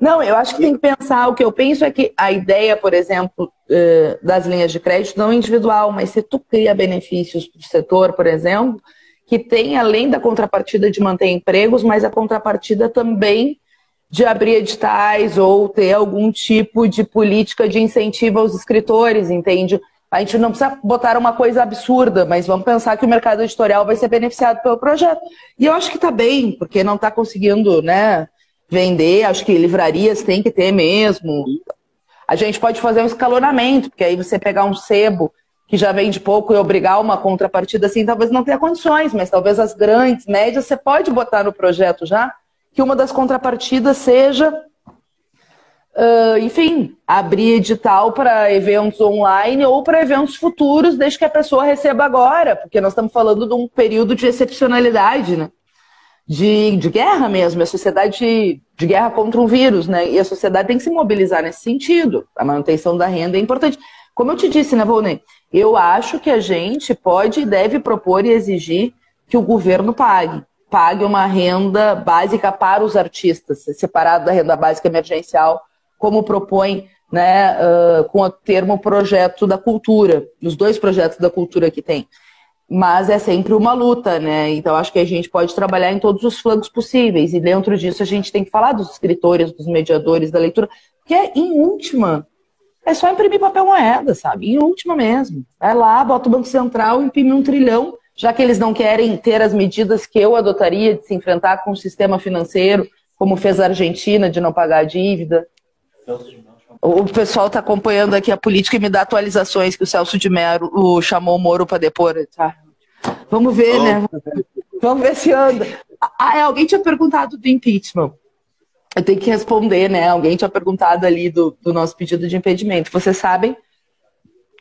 Não, eu acho que tem que pensar. O que eu penso é que a ideia, por exemplo, eh, das linhas de crédito não individual, mas se tu cria benefícios para o setor, por exemplo, que tem além da contrapartida de manter empregos, mas a contrapartida também de abrir editais ou ter algum tipo de política de incentivo aos escritores, entende? A gente não precisa botar uma coisa absurda, mas vamos pensar que o mercado editorial vai ser beneficiado pelo projeto. E eu acho que está bem, porque não está conseguindo né, vender, acho que livrarias tem que ter mesmo. A gente pode fazer um escalonamento, porque aí você pegar um sebo que já vende pouco e obrigar uma contrapartida assim, talvez não tenha condições, mas talvez as grandes, médias, você pode botar no projeto já que uma das contrapartidas seja uh, enfim, abrir edital para eventos online ou para eventos futuros, desde que a pessoa receba agora, porque nós estamos falando de um período de excepcionalidade, né? De, de guerra mesmo, a sociedade de, de guerra contra um vírus, né? E a sociedade tem que se mobilizar nesse sentido. A manutenção da renda é importante. Como eu te disse, né, Volney? Eu acho que a gente pode e deve propor e exigir que o governo pague. Pague uma renda básica para os artistas, separado da renda básica emergencial, como propõe né, uh, com o termo projeto da cultura, os dois projetos da cultura que tem. Mas é sempre uma luta, né? Então acho que a gente pode trabalhar em todos os flancos possíveis. E dentro disso a gente tem que falar dos escritores, dos mediadores da leitura, que é, em última, é só imprimir papel moeda, sabe? Em última mesmo. Vai lá, bota o Banco Central, imprime um trilhão, já que eles não querem ter as medidas que eu adotaria de se enfrentar com o sistema financeiro, como fez a Argentina, de não pagar a dívida, o pessoal está acompanhando aqui a política e me dá atualizações que o Celso de Mello chamou o Moro para depor. Tá? Vamos ver, oh. né? Vamos ver se anda. Ah, é, alguém tinha perguntado do impeachment. Eu tenho que responder, né? Alguém tinha perguntado ali do, do nosso pedido de impedimento. Vocês sabem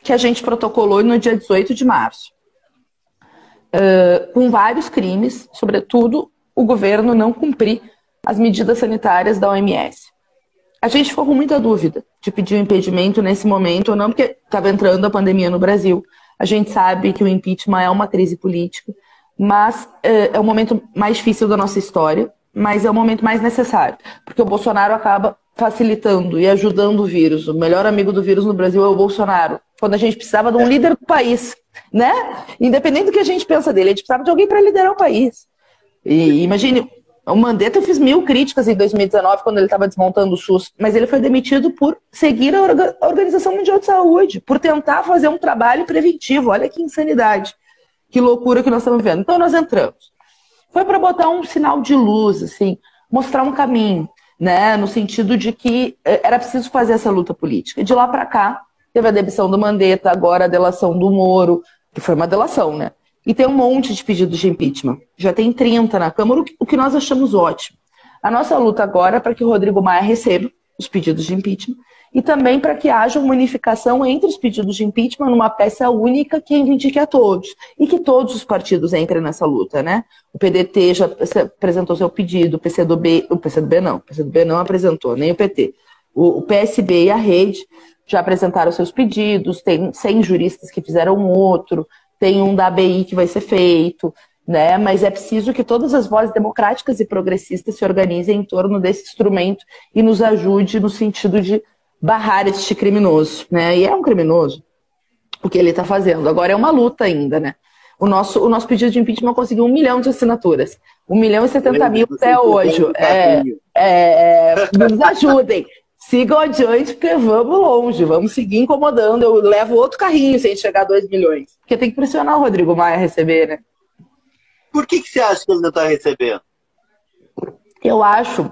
que a gente protocolou no dia 18 de março. Uh, com vários crimes, sobretudo o governo não cumprir as medidas sanitárias da OMS. A gente ficou com muita dúvida de pedir o um impedimento nesse momento ou não, porque estava entrando a pandemia no Brasil. A gente sabe que o impeachment é uma crise política, mas é, é o momento mais difícil da nossa história, mas é o momento mais necessário, porque o Bolsonaro acaba facilitando e ajudando o vírus. O melhor amigo do vírus no Brasil é o Bolsonaro. Quando a gente precisava de um líder do país, né? Independente do que a gente pensa dele, a gente precisava de alguém para liderar o país. E imagine, o Mandetta eu fiz mil críticas em 2019, quando ele estava desmontando o SUS, mas ele foi demitido por seguir a, Orga a Organização Mundial de Saúde, por tentar fazer um trabalho preventivo. Olha que insanidade, que loucura que nós estamos vendo. Então nós entramos. Foi para botar um sinal de luz, assim, mostrar um caminho, né, no sentido de que eh, era preciso fazer essa luta política. De lá para cá, teve a demissão do Mandetta, agora a delação do Moro, que foi uma delação, né? E tem um monte de pedidos de impeachment. Já tem 30 na Câmara, o que nós achamos ótimo. A nossa luta agora é para que o Rodrigo Maia receba os pedidos de impeachment e também para que haja uma unificação entre os pedidos de impeachment numa peça única que reivindique a todos e que todos os partidos entrem nessa luta, né? O PDT já apresentou seu pedido, o PCdoB, o PCdoB não, o PCdoB não apresentou, nem o PT. O, o PSB e a Rede já apresentaram seus pedidos, tem 100 juristas que fizeram outro, tem um da ABI que vai ser feito, né? Mas é preciso que todas as vozes democráticas e progressistas se organizem em torno desse instrumento e nos ajude no sentido de barrar este criminoso, né? E é um criminoso o que ele está fazendo. Agora é uma luta ainda, né? O nosso, o nosso pedido de impeachment conseguiu um milhão de assinaturas. Um milhão e setenta mil até hoje. É, é, nos ajudem sigam adiante, porque vamos longe, vamos seguir incomodando. Eu levo outro carrinho sem chegar a 2 milhões. Porque tem que pressionar o Rodrigo Maia a receber, né? Por que, que você acha que ele não está recebendo? Eu acho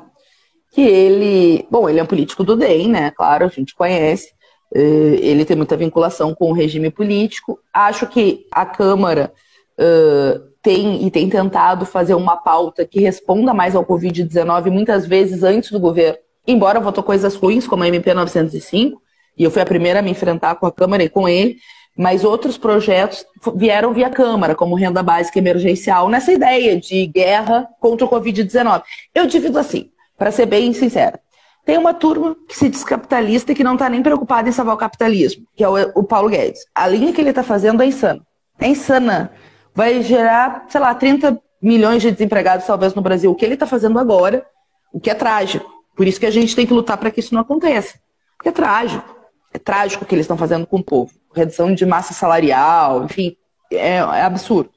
que ele. Bom, ele é um político do DEM, né? Claro, a gente conhece. Eh, ele tem muita vinculação com o regime político. Acho que a Câmara uh, tem e tem tentado fazer uma pauta que responda mais ao Covid-19, muitas vezes antes do governo embora votou coisas ruins, como a MP 905, e eu fui a primeira a me enfrentar com a Câmara e com ele, mas outros projetos vieram via Câmara, como renda básica emergencial, nessa ideia de guerra contra o Covid-19. Eu divido assim, para ser bem sincera. Tem uma turma que se diz capitalista e que não está nem preocupada em salvar o capitalismo, que é o, o Paulo Guedes. A linha que ele está fazendo é insana. É insana. Vai gerar, sei lá, 30 milhões de desempregados, talvez, no Brasil. O que ele está fazendo agora, o que é trágico por isso que a gente tem que lutar para que isso não aconteça. Porque é trágico. É trágico o que eles estão fazendo com o povo. Redução de massa salarial, enfim, é, é absurdo.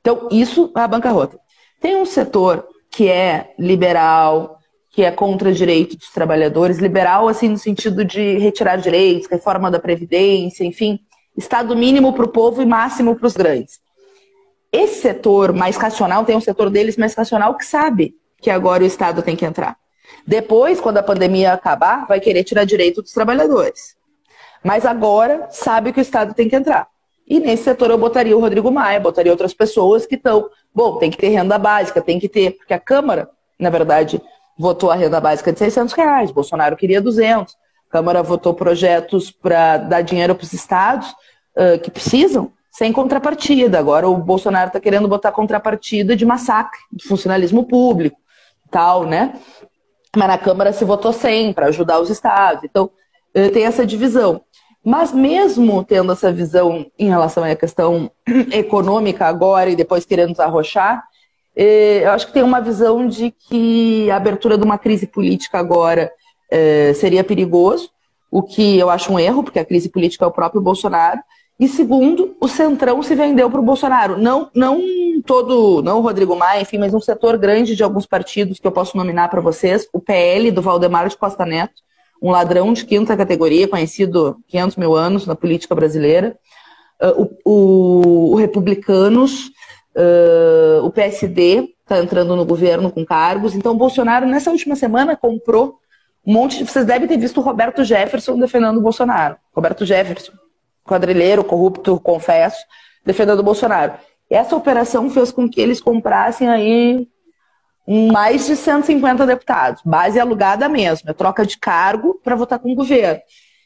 Então, isso é a bancarrota. Tem um setor que é liberal, que é contra direito dos trabalhadores, liberal assim no sentido de retirar direitos, reforma da previdência, enfim, estado mínimo para o povo e máximo para os grandes. Esse setor mais racional, tem um setor deles mais racional que sabe que agora o Estado tem que entrar. Depois, quando a pandemia acabar, vai querer tirar direito dos trabalhadores. Mas agora sabe que o Estado tem que entrar. E nesse setor eu botaria o Rodrigo Maia, botaria outras pessoas que estão. Bom, tem que ter renda básica, tem que ter. Porque a Câmara, na verdade, votou a renda básica de 600 reais, Bolsonaro queria 200. A Câmara votou projetos para dar dinheiro para os estados uh, que precisam, sem contrapartida. Agora o Bolsonaro está querendo botar contrapartida de massacre do funcionalismo público, tal, né? Mas na Câmara se votou sem para ajudar os estados. Então tem essa divisão. Mas mesmo tendo essa visão em relação à questão econômica agora e depois querendo desarrochar, eu acho que tem uma visão de que a abertura de uma crise política agora é, seria perigoso, o que eu acho um erro, porque a crise política é o próprio Bolsonaro. E segundo, o Centrão se vendeu para o Bolsonaro. Não, não todo, não o Rodrigo Maia, enfim, mas um setor grande de alguns partidos que eu posso nominar para vocês. O PL do Valdemar de Costa Neto, um ladrão de quinta categoria, conhecido 500 mil anos na política brasileira. Uh, o, o, o Republicanos, Uh, o PSD está entrando no governo com cargos. Então, Bolsonaro, nessa última semana, comprou um monte de. Vocês devem ter visto o Roberto Jefferson defendendo o Bolsonaro. Roberto Jefferson, quadrilheiro, corrupto, confesso, defendendo o Bolsonaro. Essa operação fez com que eles comprassem aí mais de 150 deputados, base alugada mesmo, é troca de cargo para votar com o governo.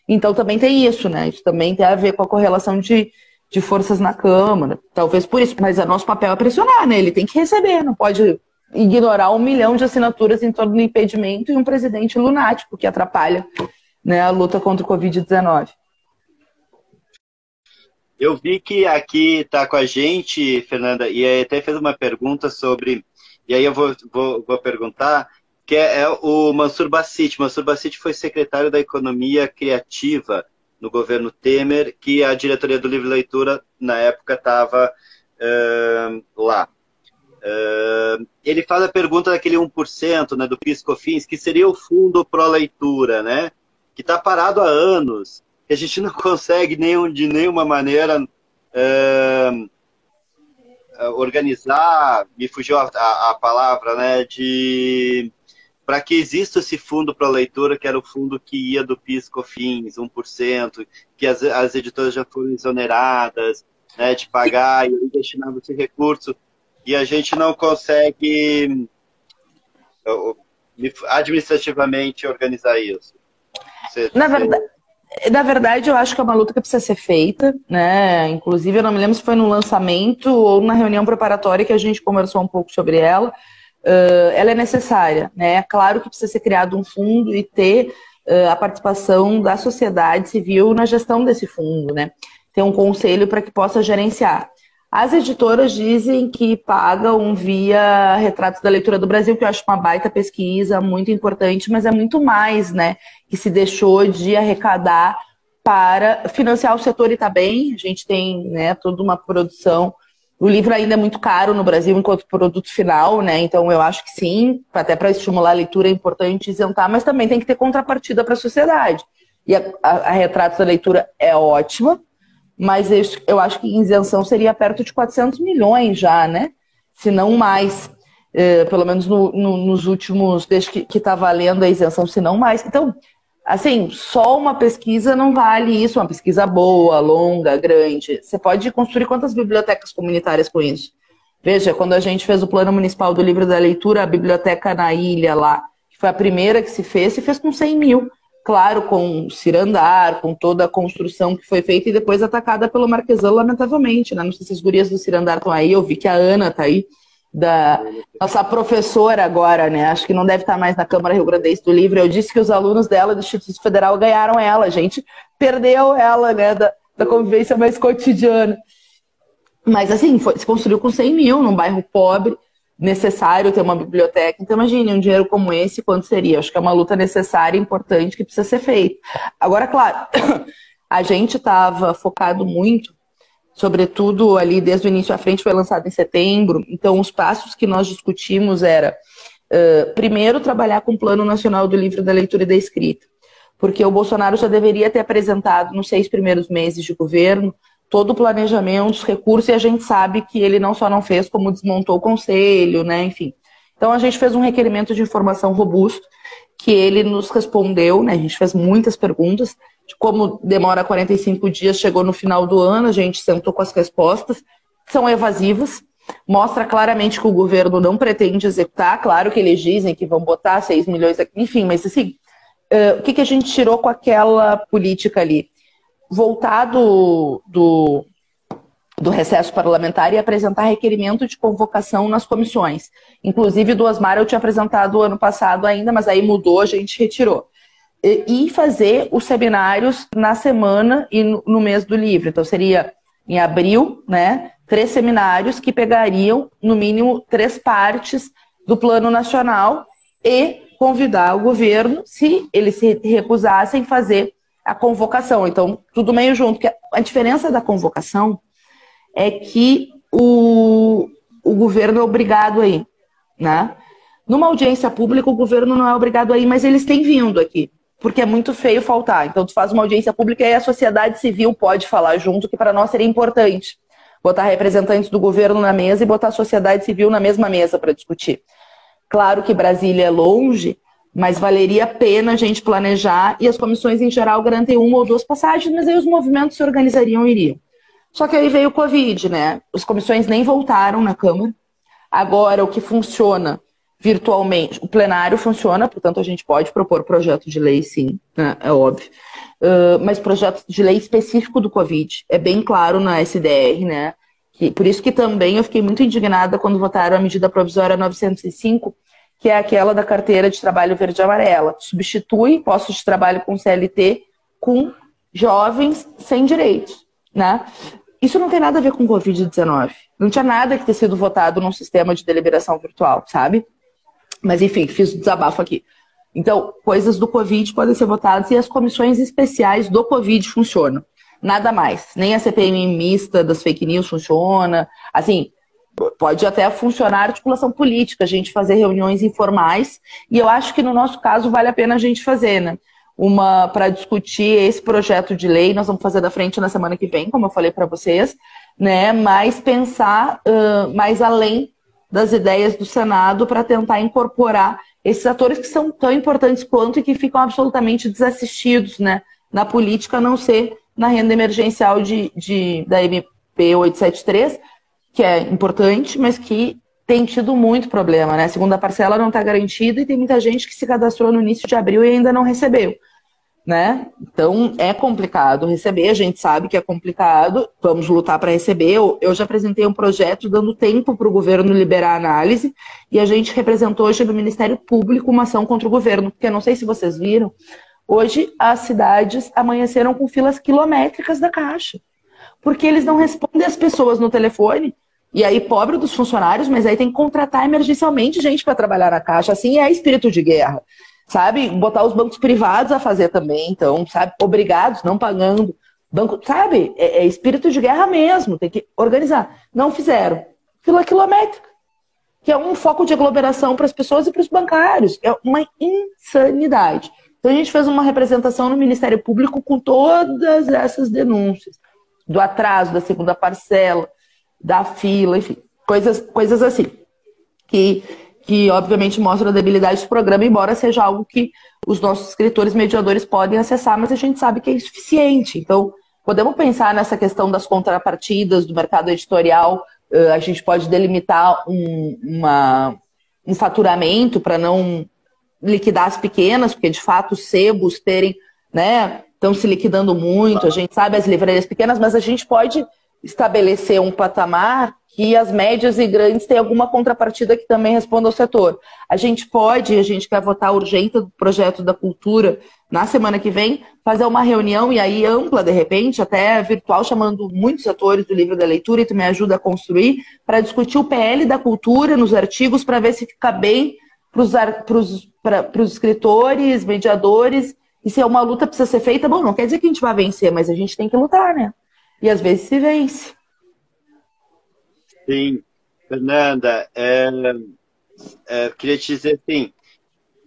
Então também tem isso, né? Isso também tem a ver com a correlação de de forças na Câmara. Talvez por isso, mas o nosso papel é pressionar, né? Ele tem que receber, não pode ignorar um milhão de assinaturas em torno do impedimento e um presidente lunático que atrapalha né, a luta contra o Covid-19. Eu vi que aqui está com a gente, Fernanda, e até fez uma pergunta sobre, e aí eu vou, vou, vou perguntar, que é, é o Mansur Bassit. Mansur Bassit foi secretário da Economia Criativa no governo Temer, que a diretoria do Livre Leitura, na época, estava uh, lá. Uh, ele faz a pergunta daquele 1% né, do PIS-COFINS, que seria o fundo pró-leitura, né, que está parado há anos, que a gente não consegue nenhum, de nenhuma maneira uh, organizar, me fugiu a, a, a palavra, né, de para que exista esse fundo para leitura, que era o fundo que ia do PIS COFINS, 1%, que as, as editoras já foram exoneradas né, de pagar e destinava esse recurso, e a gente não consegue administrativamente organizar isso. Você, na, verdade, na verdade, eu acho que é uma luta que precisa ser feita, né? Inclusive, eu não me lembro se foi no lançamento ou na reunião preparatória que a gente conversou um pouco sobre ela uh, ela é necessária. Né? É claro que precisa ser criado um fundo e ter uh, a participação da sociedade civil na gestão desse fundo, né? ter um conselho para que possa gerenciar. As editoras dizem que pagam via Retratos da Leitura do Brasil, que eu acho uma baita pesquisa, muito importante, mas é muito mais, né? Que se deixou de arrecadar para financiar o setor e está bem. A gente tem né, toda uma produção o livro ainda é muito caro no Brasil enquanto produto final, né? Então eu acho que sim, até para estimular a leitura é importante isentar, mas também tem que ter contrapartida para a sociedade. E a, a, a retrato da leitura é ótima, mas eu, acho que isenção seria perto de 400 milhões já, né? Se não mais. É, pelo menos no, no, nos últimos, desde que está valendo a isenção, se não mais. Então, assim, só uma pesquisa não vale isso, uma pesquisa boa, longa, grande. Você pode construir quantas bibliotecas comunitárias com isso? Veja, quando a gente fez o plano municipal do livro da leitura, a biblioteca na ilha lá, que foi a primeira que se fez, se fez com 100 mil. Claro, com cirandar, com toda a construção que foi feita e depois atacada pelo Marquesão, lamentavelmente. Né? Não sei se as gurias do cirandar estão aí, eu vi que a Ana está aí da nossa professora agora, né? Acho que não deve estar mais na Câmara Rio Grandense do Livro. Eu disse que os alunos dela do Instituto Federal ganharam ela. Gente perdeu ela, né? Da, da convivência mais cotidiana. Mas assim, foi, se construiu com 100 mil num bairro pobre, necessário ter uma biblioteca. Então imagine um dinheiro como esse, quanto seria? Acho que é uma luta necessária, importante, que precisa ser feita. Agora, claro, a gente estava focado muito sobretudo ali desde o início à frente, foi lançado em setembro. Então, os passos que nós discutimos era, uh, primeiro, trabalhar com o Plano Nacional do Livro da Leitura e da Escrita, porque o Bolsonaro já deveria ter apresentado nos seis primeiros meses de governo todo o planejamento, os recursos, e a gente sabe que ele não só não fez, como desmontou o conselho, né, enfim. Então, a gente fez um requerimento de informação robusto, que ele nos respondeu, né, a gente fez muitas perguntas, como demora 45 dias, chegou no final do ano, a gente sentou com as respostas, são evasivas. mostra claramente que o governo não pretende executar. Claro que eles dizem que vão botar 6 milhões aqui, enfim, mas assim, uh, o que, que a gente tirou com aquela política ali? Voltar do, do, do recesso parlamentar e apresentar requerimento de convocação nas comissões. Inclusive, do Osmar eu tinha apresentado ano passado ainda, mas aí mudou, a gente retirou. E fazer os seminários na semana e no mês do livro. Então, seria em abril, né? Três seminários que pegariam, no mínimo, três partes do plano nacional e convidar o governo, se eles se recusassem, fazer a convocação. Então, tudo meio junto. A diferença da convocação é que o, o governo é obrigado a ir, né? Numa audiência pública, o governo não é obrigado a ir, mas eles têm vindo aqui, porque é muito feio faltar. Então, tu faz uma audiência pública e a sociedade civil pode falar junto, que para nós seria importante. Botar representantes do governo na mesa e botar a sociedade civil na mesma mesa para discutir. Claro que Brasília é longe, mas valeria a pena a gente planejar e as comissões em geral garantem uma ou duas passagens, mas aí os movimentos se organizariam e iriam. Só que aí veio o Covid, né? As comissões nem voltaram na Câmara. Agora, o que funciona virtualmente, o plenário funciona, portanto, a gente pode propor projeto de lei, sim, né? é óbvio. Uh, mas projeto de lei específico do Covid. É bem claro na SDR, né? Por isso que também eu fiquei muito indignada quando votaram a medida provisória 905, que é aquela da carteira de trabalho verde e amarela. Substitui postos de trabalho com CLT com jovens sem direitos, né? Isso não tem nada a ver com Covid-19. Não tinha nada que ter sido votado num sistema de deliberação virtual, sabe? Mas enfim, fiz o desabafo aqui. Então, coisas do Covid podem ser votadas e as comissões especiais do Covid funcionam. Nada mais. Nem a CPMI mista das fake news funciona. Assim, pode até funcionar articulação política, a gente fazer reuniões informais. E eu acho que no nosso caso vale a pena a gente fazer, né? uma para discutir esse projeto de lei. Nós vamos fazer da frente na semana que vem, como eu falei para vocês, né? Mas pensar uh, mais além das ideias do Senado para tentar incorporar esses atores que são tão importantes quanto e que ficam absolutamente desassistidos, né? Na política, a não ser na renda emergencial de, de, da MP 873, que é importante, mas que tem tido muito problema, né? A segunda parcela não está garantida e tem muita gente que se cadastrou no início de abril e ainda não recebeu, né? Então é complicado receber, a gente sabe que é complicado, vamos lutar para receber. Eu, já apresentei um projeto dando tempo para o governo liberar a análise e a gente representou hoje no Ministério Público uma ação contra o governo, porque eu não sei se vocês viram, hoje as cidades amanheceram com filas quilométricas da Caixa, porque eles não respondem as pessoas no telefone e aí, pobre dos funcionários, mas aí tem que contratar emergencialmente gente para trabalhar na caixa. Assim é espírito de guerra. Sabe? Botar os bancos privados a fazer também, então, sabe? Obrigados, não pagando. Banco, sabe? É, é espírito de guerra mesmo, tem que organizar. Não fizeram. Fila quilométrica, que é um foco de aglomeração para as pessoas e para os bancários. É uma insanidade. Então a gente fez uma representação no Ministério Público com todas essas denúncias do atraso da segunda parcela, da fila, enfim, coisas, coisas assim. Que, que obviamente mostram a debilidade do programa, embora seja algo que os nossos escritores mediadores podem acessar, mas a gente sabe que é insuficiente. Então, podemos pensar nessa questão das contrapartidas do mercado editorial, a gente pode delimitar um, uma, um faturamento para não liquidar as pequenas, porque de fato os sebos terem, né, estão se liquidando muito, a gente sabe as livrarias pequenas, mas a gente pode estabelecer um patamar que as médias e grandes têm alguma contrapartida que também responda ao setor. A gente pode, a gente quer votar urgente do projeto da cultura na semana que vem, fazer uma reunião e aí ampla, de repente, até virtual, chamando muitos atores do livro da leitura e tu me ajuda a construir, para discutir o PL da cultura nos artigos, para ver se fica bem para os escritores, mediadores, e se é uma luta precisa ser feita, bom, não quer dizer que a gente vai vencer, mas a gente tem que lutar, né? E às vezes se vence. Sim, Fernanda, é, é, queria te dizer assim,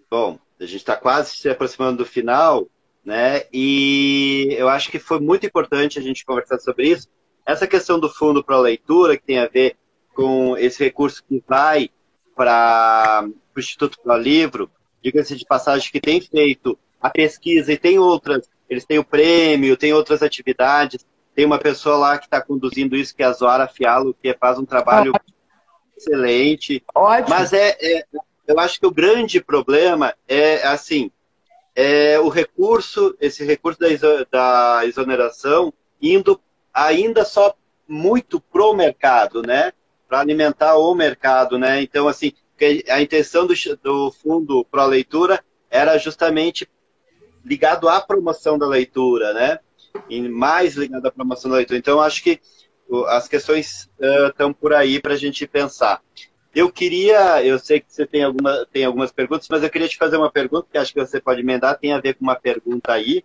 bom, a gente está quase se aproximando do final, né? E eu acho que foi muito importante a gente conversar sobre isso. Essa questão do fundo para leitura, que tem a ver com esse recurso que vai para o Instituto para Livro, diga-se de passagem que tem feito a pesquisa e tem outras, eles têm o prêmio, tem outras atividades tem uma pessoa lá que está conduzindo isso, que é a Zoara Fialo, que faz um trabalho excelente. Ótimo. Mas é, é, eu acho que o grande problema é assim, é o recurso, esse recurso da, iso, da exoneração indo ainda só muito pro mercado, né? Para alimentar o mercado, né? Então, assim, a intenção do, do fundo Pro Leitura era justamente ligado à promoção da leitura, né? E mais ligado à promoção da leitura. Então, acho que as questões estão uh, por aí para a gente pensar. Eu queria, eu sei que você tem, alguma, tem algumas perguntas, mas eu queria te fazer uma pergunta que acho que você pode emendar, tem a ver com uma pergunta aí,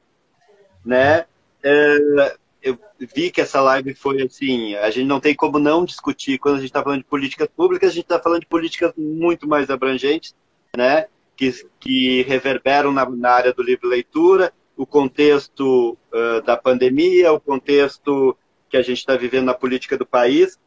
né? Uh, eu vi que essa live foi assim, a gente não tem como não discutir quando a gente está falando de políticas públicas, a gente está falando de políticas muito mais abrangentes, né? Que, que reverberam na, na área do livro leitura, o contexto uh, da pandemia, o contexto que a gente está vivendo na política do país.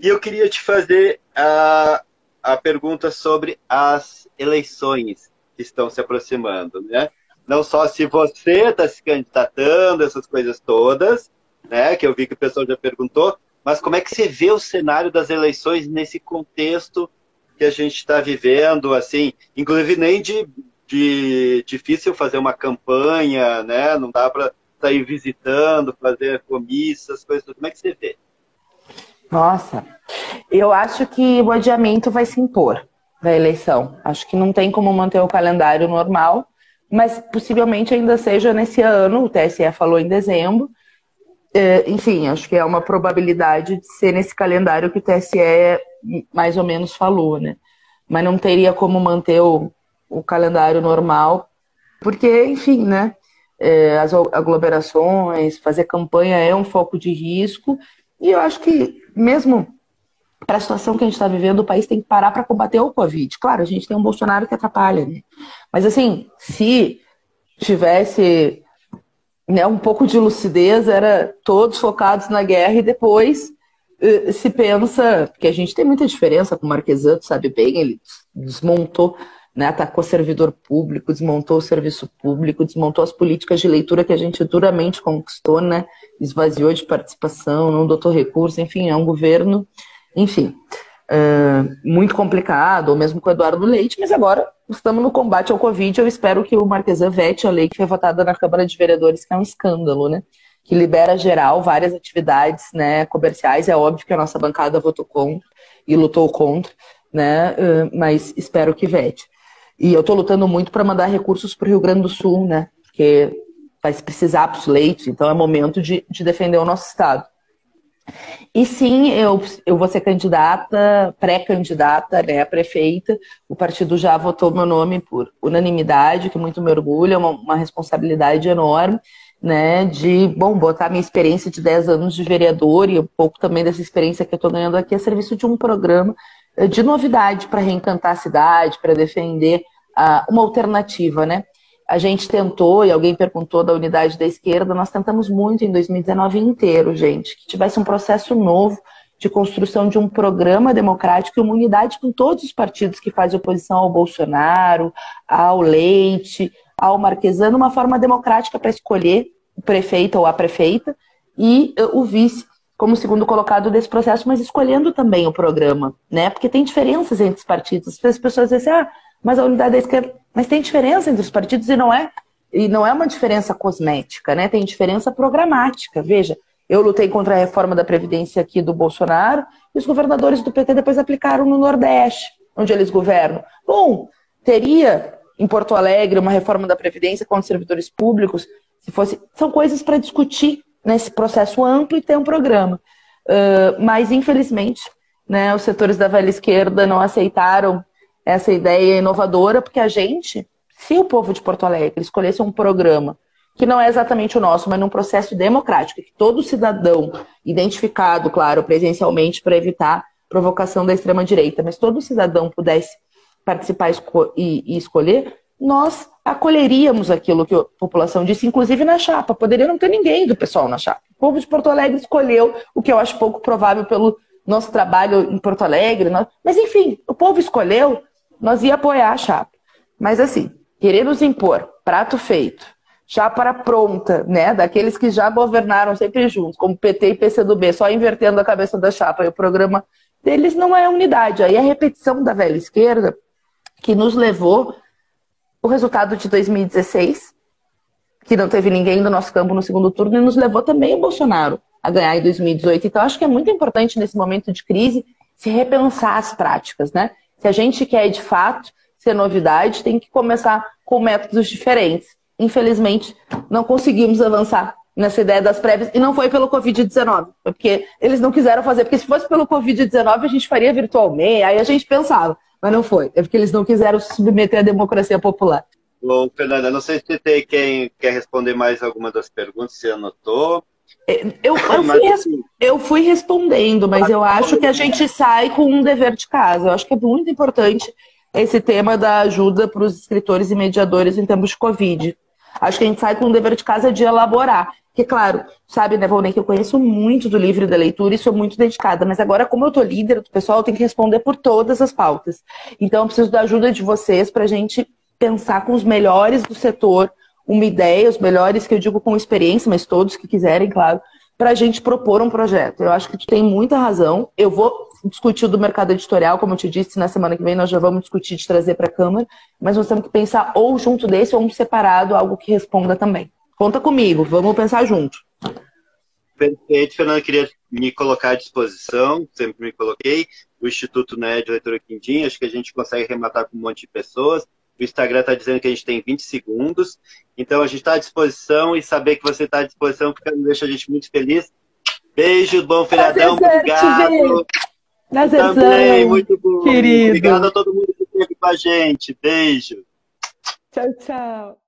E eu queria te fazer a, a pergunta sobre as eleições que estão se aproximando, né? Não só se você está se candidatando, essas coisas todas, né? Que eu vi que o pessoal já perguntou. Mas como é que você vê o cenário das eleições nesse contexto que a gente está vivendo, assim, inclusive nem de, de difícil fazer uma campanha, né? Não dá para sair visitando, fazer comissas, coisas. Como é que você vê? Nossa, eu acho que o adiamento vai se impor da eleição. Acho que não tem como manter o calendário normal, mas possivelmente ainda seja nesse ano. O TSE falou em dezembro. É, enfim, acho que é uma probabilidade de ser nesse calendário que o TSE mais ou menos falou, né? Mas não teria como manter o, o calendário normal, porque, enfim, né? É, as aglomerações, fazer campanha é um foco de risco, e eu acho que, mesmo para a situação que a gente está vivendo, o país tem que parar para combater o Covid. Claro, a gente tem um Bolsonaro que atrapalha, né? Mas, assim, se tivesse né, um pouco de lucidez, era todos focados na guerra e depois uh, se pensa, porque a gente tem muita diferença com o Marquesan, sabe bem, ele desmontou, né, atacou servidor público, desmontou o serviço público, desmontou as políticas de leitura que a gente duramente conquistou, né, esvaziou de participação, não dotou recursos, enfim, é um governo, enfim, muito complicado, ou mesmo com o Eduardo Leite, mas agora estamos no combate ao Covid. Eu espero que o Marquesan vete a lei que foi votada na Câmara de Vereadores, que é um escândalo, né? Que libera geral várias atividades né, comerciais. É óbvio que a nossa bancada votou contra e lutou contra, né? Mas espero que vete. E eu estou lutando muito para mandar recursos para o Rio Grande do Sul, né? Porque vai precisar para os leitos, então é momento de, de defender o nosso Estado. E sim, eu, eu vou ser candidata, pré-candidata, né, prefeita. O partido já votou meu nome por unanimidade, que muito me orgulha, é uma, uma responsabilidade enorme, né, de, bom, botar minha experiência de 10 anos de vereador e um pouco também dessa experiência que eu estou ganhando aqui a serviço de um programa eh, de novidade para reencantar a cidade, para defender uma alternativa, né? a gente tentou, e alguém perguntou da unidade da esquerda, nós tentamos muito em 2019 inteiro, gente, que tivesse um processo novo de construção de um programa democrático e uma unidade com todos os partidos que fazem oposição ao Bolsonaro, ao Leite, ao Marquesano, uma forma democrática para escolher o prefeito ou a prefeita e uh, o vice como segundo colocado desse processo, mas escolhendo também o programa, né? Porque tem diferenças entre os partidos. As pessoas dizem assim, ah, mas a unidade da esquerda. Mas tem diferença entre os partidos e não é e não é uma diferença cosmética, né? Tem diferença programática. Veja, eu lutei contra a reforma da Previdência aqui do Bolsonaro e os governadores do PT depois aplicaram no Nordeste, onde eles governam. Bom, teria em Porto Alegre uma reforma da Previdência com os servidores públicos, se fosse. São coisas para discutir nesse processo amplo e ter um programa. Uh, mas, infelizmente, né, os setores da velha esquerda não aceitaram essa ideia inovadora, porque a gente, se o povo de Porto Alegre escolhesse um programa que não é exatamente o nosso, mas num processo democrático, que todo cidadão, identificado, claro, presencialmente, para evitar provocação da extrema-direita, mas todo cidadão pudesse participar e, escolher, nós acolheríamos aquilo que a população disse, inclusive na chapa. Poderia não ter ninguém do pessoal na chapa. O povo de Porto Alegre escolheu o que eu acho pouco provável pelo nosso trabalho em Porto Alegre. Mas, enfim, o povo escolheu nós ia apoiar a chapa. Mas assim, querer nos impor prato feito, chapa pronta, né, daqueles que já governaram sempre juntos, como PT e PCdoB, só invertendo a cabeça da chapa e o programa deles não é unidade. Aí a repetição da velha esquerda que nos levou o resultado de 2016, que não teve ninguém do nosso campo no segundo turno, e nos levou também o Bolsonaro a ganhar em 2018. Então, acho que é muito importante nesse momento de crise se repensar as práticas, né? Se a gente quer de fato ser novidade, tem que começar com métodos diferentes. Infelizmente, não conseguimos avançar nessa ideia das prévias, e não foi pelo Covid-19, porque eles não quiseram fazer, porque se fosse pelo Covid-19 a gente faria virtualmente, aí a gente pensava, mas não foi, é porque eles não quiseram se submeter à democracia popular. Bom, Fernanda, não sei se tem quem quer responder mais alguma das perguntas, se anotou. É, eu, eu, fui, assim, eu fui respondendo, mas eu acho que a gente sai com um dever de casa. Eu acho que é muito importante esse tema da ajuda para os escritores e mediadores em tempos de Covid. Acho que a gente sai com um dever de casa de elaborar. Porque, claro, sabe, né, Volney, que eu conheço muito do livro da leitura e sou muito dedicada, mas agora, como eu tô líder do pessoal, eu tenho que responder por todas as pautas. Então, eu preciso da ajuda de vocês para a gente pensar com os melhores do setor uma ideia, os melhores que eu digo com experiência, mas todos que quiserem, claro, para a gente propor um projeto. Eu acho que tu tem muita razão. Eu vou discutir do mercado editorial, como eu te disse, na semana que vem nós já vamos discutir de trazer para a Câmara, mas nós temos que pensar ou junto desse ou um separado, algo que responda também. Conta comigo, vamos pensar junto. Perfeito, Fernanda, queria me colocar à disposição, sempre me coloquei. O Instituto de Leitura Quindim, acho que a gente consegue rematar com um monte de pessoas. O Instagram está dizendo que a gente tem 20 segundos. Então a gente está à disposição e saber que você está à disposição fica, deixa a gente muito feliz. Beijo, bom feriadão, obrigado. Prazerzão, Também, muito bom. Querido. Obrigado a todo mundo que esteve com a gente. Beijo. Tchau, tchau.